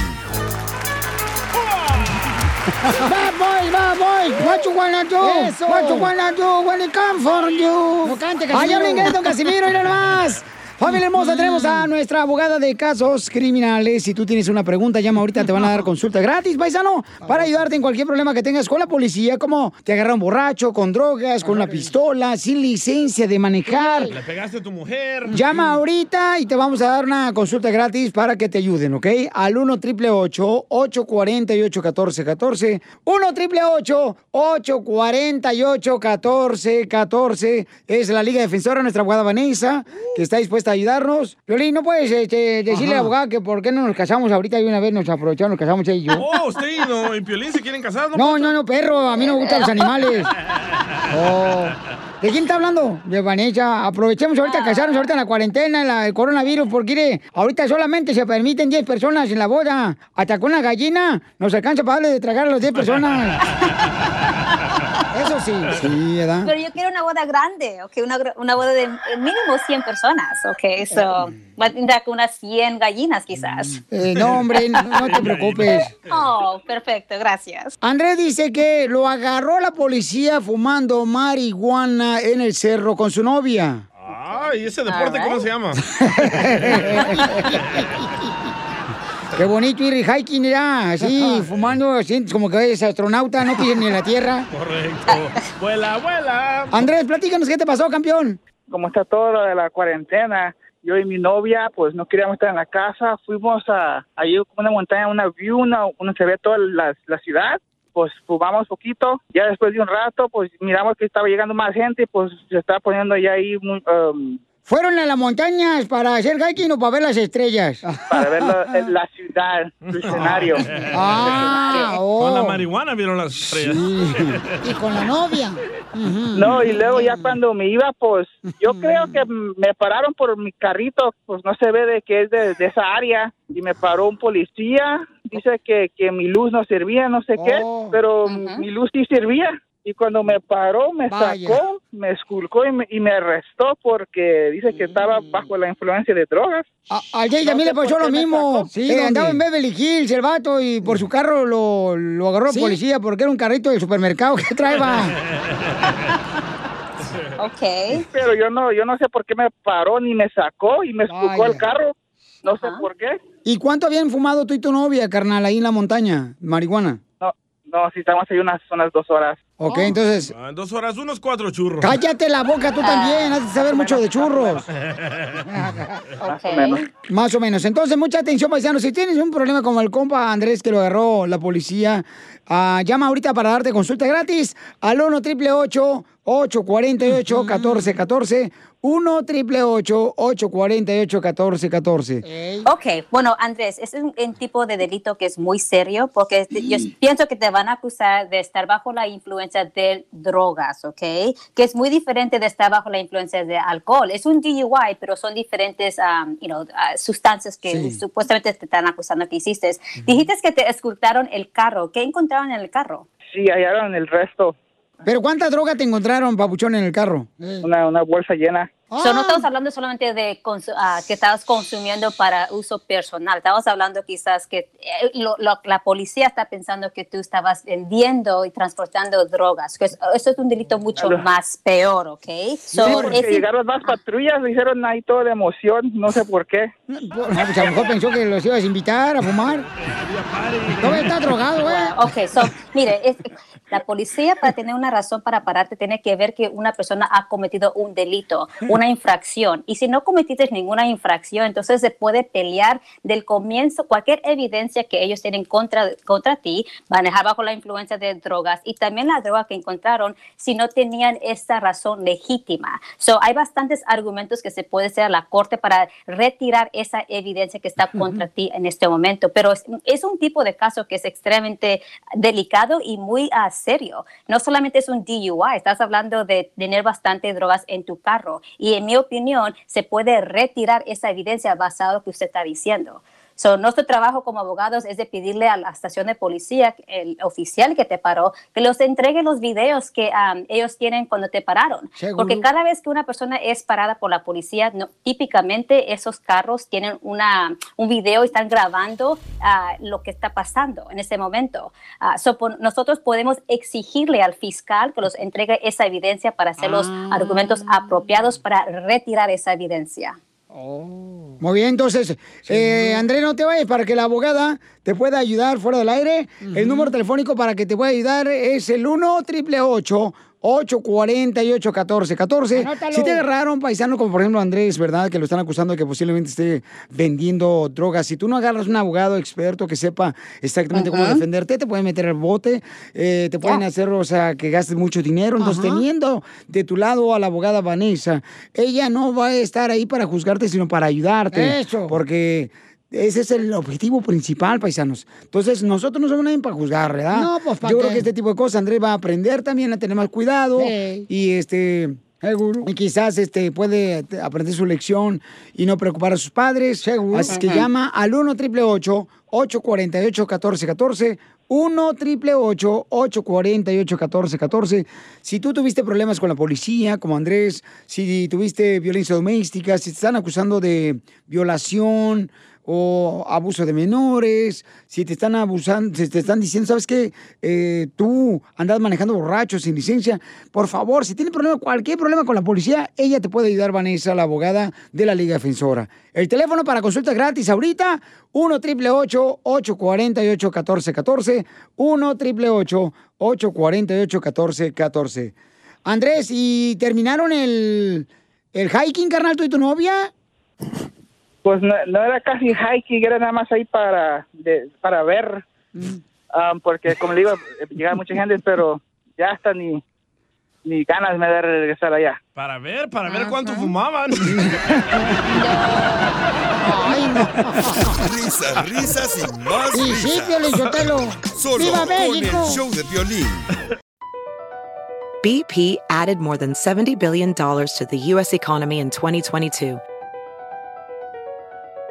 Bad boy, bad boy. What you wanna do? Eso. What you wanna do when it come for you? No cante, Casimiro. Ay, habla inglés, don Casimiro, mira nomás. Familia hermosa, tenemos a nuestra abogada de casos criminales. Si tú tienes una pregunta, llama ahorita, te van a dar consulta gratis, paisano, para ayudarte en cualquier problema que tengas con la policía, como te agarraron borracho, con drogas, con una pistola, sin licencia de manejar. Le pegaste a tu mujer. Llama ahorita y te vamos a dar una consulta gratis para que te ayuden, ¿ok? Al 1 triple 848 1414 1 triple 848 1414 Es la Liga Defensora, nuestra abogada Vanessa, que está dispuesta ayudarnos. Violín, ¿no puedes este, decirle Ajá. a la abogada que por qué no nos casamos ahorita y una vez nos aprovechamos, nos casamos ella y yo? Oh, usted y, no, y Piolín se quieren casar, ¿no? No, no, no, perro, a mí no me gustan los animales. Oh. ¿De quién está hablando? De Vanessa. Aprovechemos ahorita a casarnos ahorita en la cuarentena, en la, el coronavirus, porque mire, ahorita solamente se permiten 10 personas en la boda. Hasta con una gallina nos alcanza para darle de tragar a las 10 personas. Eso sí. Sí, ¿verdad? Pero yo quiero una boda grande, ok, una, una boda de mínimo 100 personas, ok, so, va a tener unas 100 gallinas quizás. Eh, no, hombre, no, no te preocupes. Oh, perfecto, gracias. Andrés dice que lo agarró la policía fumando marihuana en el cerro con su novia. Ah, ¿y ese deporte cómo se llama? Qué bonito ir hiking ya, así, fumando, sientes como que eres astronauta, no pides ni en la tierra. Correcto. Vuela, vuela. Andrés, platícanos qué te pasó, campeón. como está todo lo de la cuarentena, yo y mi novia, pues no queríamos estar en la casa, fuimos a, allí como una montaña, una view, una, donde se ve toda la, la ciudad, pues fumamos poquito, ya después de un rato, pues miramos que estaba llegando más gente, pues se estaba poniendo ya ahí um, ¿Fueron a las montañas para hacer hiking o para ver las estrellas? para ver la, la ciudad, el escenario. Ah, oh. Con la marihuana vieron las estrellas. Y con la novia. No, y luego ya cuando me iba, pues yo creo que me pararon por mi carrito, pues no se ve de que es de, de esa área, y me paró un policía, dice que, que mi luz no servía, no sé qué, pero mi luz sí servía. Y cuando me paró, me Vaya. sacó, me esculcó y me, y me arrestó porque dice que estaba bajo la influencia de drogas. A, a Jay también le pasó lo mismo. Sí, andaba en Beverly Hills el vato y por su carro lo, lo agarró la policía porque era un carrito del supermercado que traeba. Ok. Pero yo no, yo no sé por qué me paró ni me sacó y me esculcó Vaya. el carro. No sé por qué. ¿Y cuánto habían fumado tú y tu novia, carnal, ahí en la montaña? Marihuana. No, si estamos ahí unas, unas dos horas. Ok, entonces, Ah, en dos horas, unos cuatro churros. cállate la boca tú también, has de saber mucho de churros. Más o menos. Más o menos. Entonces, mucha atención, paisanos. Si tienes un problema como el compa Andrés que lo agarró la policía, ah, llama ahorita para darte consulta gratis al 1 888 848 1414 1 888 848 1414 Ok, bueno, Andrés, es un, un tipo de delito que es muy serio porque yo pienso que te van a acusar de estar bajo la influencia de drogas, ¿ok? Que es muy diferente de estar bajo la influencia de alcohol. Es un DUI, pero son diferentes um, you know, uh, sustancias que Sí. supuestamente te están acusando que hiciste. Dijiste que te escultaron el carro. ¿Qué encontraron en el carro? Sí, hallaron el resto. ¿Pero cuánta droga te encontraron, papuchón, en el carro? Una, una bolsa llena. So, no estamos hablando solamente de ah, que estabas consumiendo para uso personal. Estamos hablando quizás que eh, lo- lo- la policía está pensando que tú estabas vendiendo y transportando drogas. Que es- eso es un delito mucho Claro. más peor, ¿ok? So, sí, porque es im- llegaron más patrullas, le hicieron ahí todo de emoción, no sé por qué. No, pues a lo mejor pensó que los ibas a invitar a fumar. No, está drogado, güey. Ok, so, mire, es- La policía para tener una razón para pararte tiene que ver que una persona ha cometido un delito, una infracción. Y si no cometiste ninguna infracción, entonces se puede pelear del comienzo cualquier evidencia que ellos tienen contra, contra ti, manejar bajo la influencia de drogas y también la droga que encontraron si no tenían esta razón legítima. So, hay bastantes argumentos que se puede hacer a la corte para retirar esa evidencia que está contra ti en este momento, pero es, es un tipo de caso que es extremadamente delicado y muy ah, serio. No solamente es un DUI, estás hablando de tener bastante drogas en tu carro y en mi opinión se puede retirar esa evidencia basada en lo que usted está diciendo. So, nuestro trabajo como abogados es de pedirle a la estación de policía, el oficial que te paró, que los entregue los videos que um, ellos tienen cuando te pararon. Seguro. Porque cada vez que una persona es parada por la policía, no- típicamente esos carros tienen una, un video y están grabando ah, lo que está pasando en ese momento. Ah, so, nosotros podemos exigirle al fiscal que los entregue esa evidencia para hacer los argumentos apropiados para retirar esa evidencia. Muy bien, entonces, eh, Andrés, no te vayas para que la abogada te pueda ayudar fuera del aire. El número telefónico para que te pueda ayudar es el 1 888 848 1414 Anótalo. Si te agarraron paisano como por ejemplo Andrés, ¿verdad? Que lo están acusando de que posiblemente esté vendiendo drogas. Si tú no agarras un abogado experto que sepa exactamente cómo defenderte, te pueden meter al bote, eh, te pueden hacer, o sea, que gastes mucho dinero. Entonces, teniendo de tu lado a la abogada Vanessa, ella no va a estar ahí para juzgarte, sino para ayudarte. Eso. Porque ese es el objetivo principal, paisanos. Entonces, nosotros no somos nadie para juzgar, ¿verdad? No, pues, ¿pa' Yo creo que este tipo de cosas Andrés va a aprender también a tener más cuidado. Sí. Y este. Y quizás este puede aprender su lección y no preocupar a sus padres. Así que Ajá. llama al 1 888 848 1414 1 888 848 1414 Si tú tuviste problemas con la policía, como Andrés, si tuviste violencia doméstica, si te están acusando de violación o abuso de menores, si te están abusando, si te están diciendo, ¿sabes qué? Eh, tú andas manejando borracho sin licencia, por favor, si tienes problema, cualquier problema con la policía, ella te puede ayudar, Vanessa, la abogada de la Liga Defensora. El teléfono para consulta gratis ahorita, 1 888 848 1414 1 888 848 1414 Andrés, ¿y terminaron el, el hiking, carnal, tú y tu novia? Pues no, no era casi hiking, era nada más ahí para, de- para ver, Ah, porque como le digo, llegaba mucha gente, pero ya hasta ni, ni ganas me da de regresar allá. Para ver, para ver cuánto fumaban. Risas, risas y más Y sí, risas. Piolín Sotelo. Solo ¡Viva con México! el show de violín. BP added more than $70 billion to the U.S. economy in 2022.